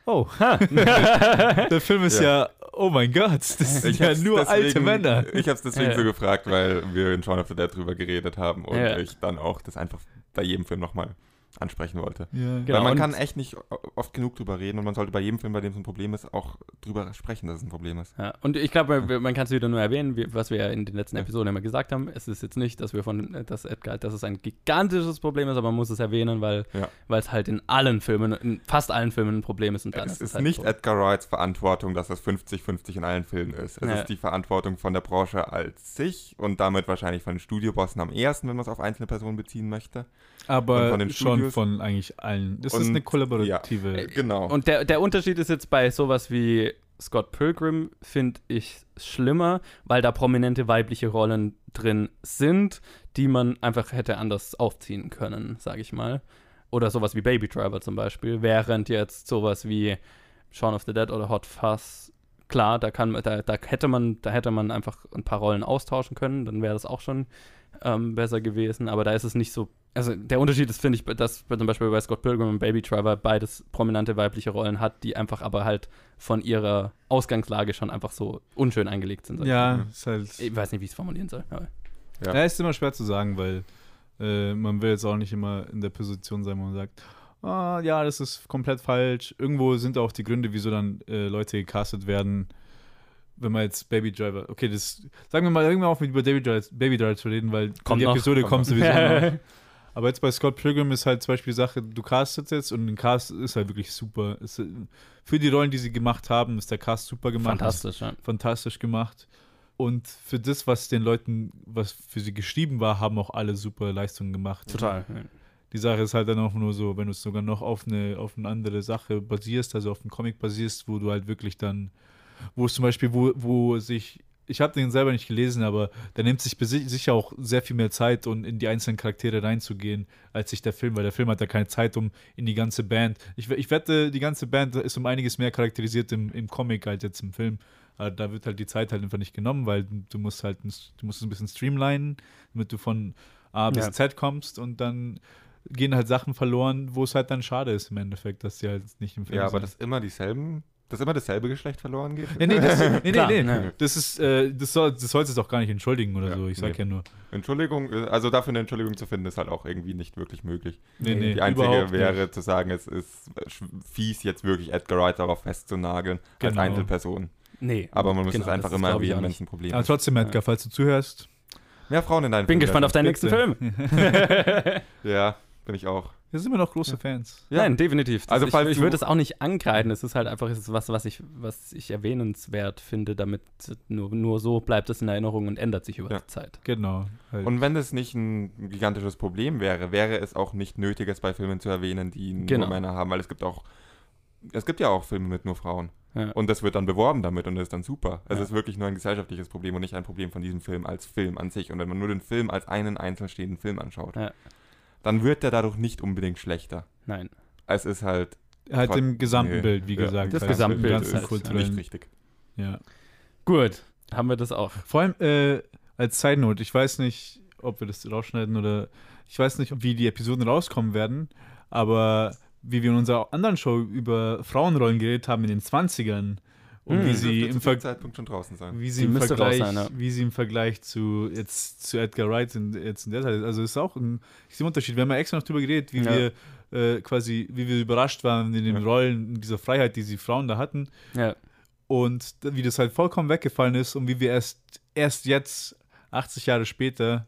oh, der Film ist ja, oh mein Gott, das sind ja hab's nur alte deswegen- Männer. Ich habe es deswegen Ja. so gefragt, weil wir in Shaun of the Dead drüber geredet haben und Ja. ich dann auch das einfach bei jedem Film nochmal ansprechen wollte. Ja. Genau, Weil man und- kann echt nicht oft genug drüber reden und man sollte bei jedem Film, bei dem es ein Problem ist, auch drüber sprechen, dass es ein Problem ist. Ja, und ich glaube, man kann es wieder nur erwähnen, wie, was wir ja in den letzten Episoden immer gesagt haben. Es ist jetzt nicht, dass wir von, dass Edgar, dass es ein gigantisches Problem ist, aber man muss es erwähnen, weil es halt in allen Filmen, in fast allen Filmen ein Problem ist. Und dann es ist ist halt nicht so. Edgar Wrights Verantwortung, dass das 50-50 in allen Filmen ist. Es Ja. ist die Verantwortung von der Branche als sich und damit wahrscheinlich von den Studiobossen am ersten, wenn man es auf einzelne Personen beziehen möchte. Aber Und von den schon Studios. von eigentlich allen. Das ist Und- eine kollaborative. Genau. Und der, der Unterschied ist jetzt bei sowas wie Scott Pilgrim, finde ich schlimmer, weil da prominente weibliche Rollen drin sind, die man einfach hätte anders aufziehen können, sage ich mal. Oder sowas wie Baby Driver zum Beispiel, während jetzt sowas wie Shaun of the Dead oder Hot Fuzz, klar, da kann da, da hätte man, da hätte man einfach ein paar Rollen austauschen können, dann wäre das auch schon ähm, besser gewesen, aber da ist es nicht so. Also der Unterschied ist, finde ich, dass zum Beispiel bei Scott Pilgrim und Baby Driver beides prominente weibliche Rollen hat, die einfach aber halt von ihrer Ausgangslage schon einfach so unschön eingelegt sind. ja, ist halt. Ich weiß nicht, wie ich es formulieren soll. Aber Ja. Ja, ist immer schwer zu sagen, weil äh, man will jetzt auch nicht immer in der Position sein, wo man sagt, ah, ja, das ist komplett falsch. Irgendwo sind auch die Gründe, wieso dann äh, Leute gecastet werden. Wenn man jetzt Baby Driver, okay, das sagen wir mal irgendwann auf mit über Baby Driver, Baby Driver zu reden, weil Kommt die noch, Episode kommt kommt, noch. sowieso noch. Aber jetzt bei Scott Pilgrim ist halt zum Beispiel die Sache, du castest jetzt und ein Cast ist halt wirklich super. Es, äh, für die Rollen, die sie gemacht haben, ist der Cast super gemacht. Fantastisch, ja. fantastisch gemacht. Und für das, was den Leuten, was für sie geschrieben war, haben auch alle super Leistungen gemacht. Total. Die Sache ist halt dann auch nur so, wenn du es sogar noch auf eine, auf eine andere Sache basierst, also auf einen Comic basierst, wo du halt wirklich dann, wo es zum Beispiel, wo, wo sich, ich habe den selber nicht gelesen, aber der nimmt sich sicher auch sehr viel mehr Zeit, um in die einzelnen Charaktere reinzugehen, als sich der Film, weil der Film hat ja keine Zeit, um in die ganze Band. Ich, ich wette, die ganze Band ist um einiges mehr charakterisiert im, im Comic als jetzt im Film. Aber da wird halt die Zeit halt einfach nicht genommen, weil du musst halt, ein- du musst es ein bisschen streamlinen, damit du von A bis Ja. Z kommst und dann gehen halt Sachen verloren, wo es halt dann schade ist im Endeffekt, dass sie halt nicht im Film ja, aber sind. dass immer dieselben, dass immer dasselbe Geschlecht verloren geht. Nee, nee, das, nee, nee, nee. ne. Das ist, äh, das soll, das sollst du doch gar nicht entschuldigen oder Ja, so. Ich sag nee. ja nur. Entschuldigung, äh, also dafür eine Entschuldigung zu finden, ist halt auch irgendwie nicht wirklich möglich. Nee, nee, Die einzige überhaupt wäre nicht. zu sagen, es ist fies, jetzt wirklich Edgar Wright darauf festzunageln, als Genau. Einzelperson. Nee. Aber man muss genau, es einfach immer erwähnen, wenn es ein Problem Aber ist. trotzdem, Edgar, falls du zuhörst, Mehr Frauen in deinen Bin gespannt auf deinen nächsten. Film. Ja, bin ich auch. Wir sind immer noch große Fans. Ja. Nein, definitiv. Das, Also ich ich würde es auch nicht ankreiden. Es ist halt einfach es ist was, was ich, was ich erwähnenswert finde, damit nur, nur so bleibt es in Erinnerung und ändert sich über Ja. die Zeit. Genau. Halt. Und wenn das nicht ein gigantisches Problem wäre, wäre es auch nicht nötig, es bei Filmen zu erwähnen, die Genau. nur Männer haben, weil es gibt auch, es gibt ja auch Filme mit nur Frauen. Ja. Und das wird dann beworben damit und das ist dann super. Es Ja. ist wirklich nur ein gesellschaftliches Problem und nicht ein Problem von diesem Film als Film an sich. Und wenn man nur den Film als einen einzeln stehenden Film anschaut, Ja. Dann wird der dadurch nicht unbedingt schlechter. Nein. Es ist halt halt im gesamten nee. Bild, wie Ja. gesagt. Das halt Gesamtbild im ganzen ist halt, nicht richtig. Ja. Gut, haben wir das auch. Vor allem äh, als Side Note, ich weiß nicht, ob wir das rausschneiden oder ich weiß nicht, wie die Episoden rauskommen werden, aber wie wir in unserer anderen Show über Frauenrollen geredet haben in den 20ern und Hm. wie Das sie im zu Ver Zeitpunkt schon draußen sein. wie sie Die im Vergleich, sein, ja. wie sie im Vergleich zu jetzt zu Edgar Wright in, jetzt in der Zeit, ist. also ist auch ein extremer Unterschied. Wir haben ja extra noch drüber geredet, wie Ja. wir äh, quasi, wie wir überrascht waren in den Ja. Rollen, in dieser Freiheit, die sie Frauen da hatten Ja. und wie das halt vollkommen weggefallen ist und wie wir erst erst jetzt 80 Jahre später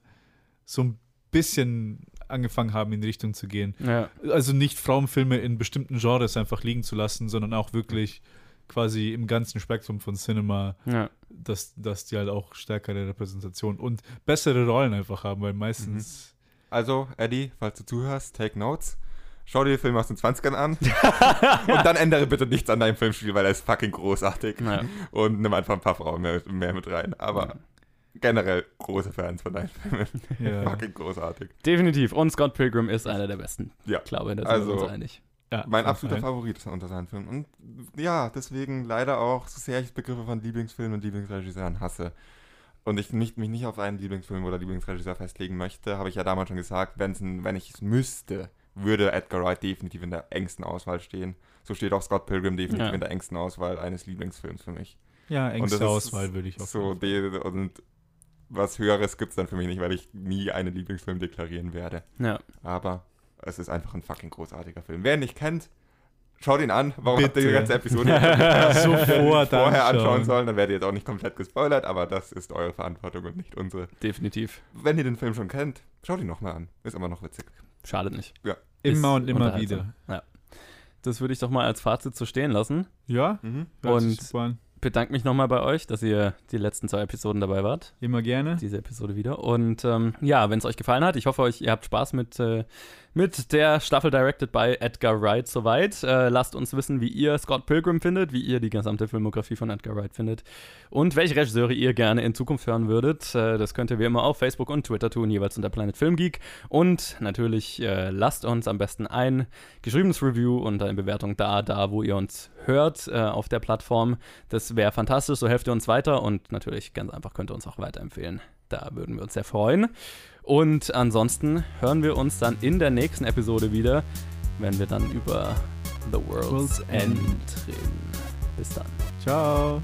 so ein bisschen angefangen haben in die Richtung zu gehen. Ja. Also nicht Frauenfilme in bestimmten Genres einfach liegen zu lassen, sondern auch wirklich quasi im ganzen Spektrum von Cinema ja. dass, dass die halt auch stärkere Repräsentation und bessere Rollen einfach haben, weil meistens. Also, Eddie, falls du zuhörst, take notes. Schau dir den Film aus den 20ern an und dann ändere bitte nichts an deinem Filmstil, weil er ist fucking großartig. Ja. Und nimm einfach ein paar Frauen mehr, mehr mit rein. Aber generell große Fans von deinen Filmen. Ja, Fucking großartig. Definitiv. Und Scott Pilgrim ist einer der besten. Ja. Ich glaube, da sind Also- wir uns einig. Ja, Mein absoluter Fall. Favorit ist unter seinen Filmen. Und ja, deswegen leider auch, so sehr ich Begriffe von Lieblingsfilmen und Lieblingsregisseuren hasse und ich nicht, mich nicht auf einen Lieblingsfilm oder Lieblingsregisseur festlegen möchte, habe ich ja damals schon gesagt, wenn's ein, wenn ich es müsste, würde Edgar Wright definitiv in der engsten Auswahl stehen. So steht auch Scott Pilgrim definitiv Ja. in der engsten Auswahl eines Lieblingsfilms für mich. Ja, Und engste Auswahl würde ich auch So, sagen. die, und was Höheres gibt es dann für mich nicht, weil ich nie einen Lieblingsfilm deklarieren werde. Ja. Aber Es ist einfach ein fucking großartiger Film. Wer ihn nicht kennt, schaut ihn an. Warum habt ihr Bitte. die ganze Episode Sofort vorher anschauen. sollen? Dann werdet ihr jetzt auch nicht komplett gespoilert, aber das ist eure Verantwortung und nicht unsere. Definitiv. Wenn ihr den Film schon kennt, schaut ihn nochmal an. Ist immer noch witzig. Schadet nicht. Immer Ist und immer wieder. Ja. Das würde ich doch mal als Fazit so stehen lassen. Ja? Sich Und-. Bedanke mich nochmal bei euch, dass ihr die letzten zwei Episoden dabei wart. Immer gerne. diese Episode wieder. Und ähm, ja, wenn es euch gefallen hat, ich hoffe, euch, ihr habt Spaß mit, äh, mit der Staffel Directed by Edgar Wright soweit. Äh, lasst uns wissen, wie ihr Scott Pilgrim findet, wie ihr die gesamte Filmografie von Edgar Wright findet und welche Regisseure ihr gerne in Zukunft hören würdet. Äh, das könnt ihr wie immer auf Facebook und Twitter tun, jeweils unter Planet Film Geek. Und natürlich äh, lasst uns am besten ein geschriebenes Review und eine Bewertung da, da, wo ihr uns hört äh, auf der Plattform. Das wäre fantastisch, so helft ihr uns weiter und natürlich ganz einfach könnt ihr uns auch weiterempfehlen. Da würden wir uns sehr freuen. Und ansonsten hören wir uns dann in der nächsten Episode wieder, wenn wir dann über The World's, World's End reden. Bis dann. Ciao.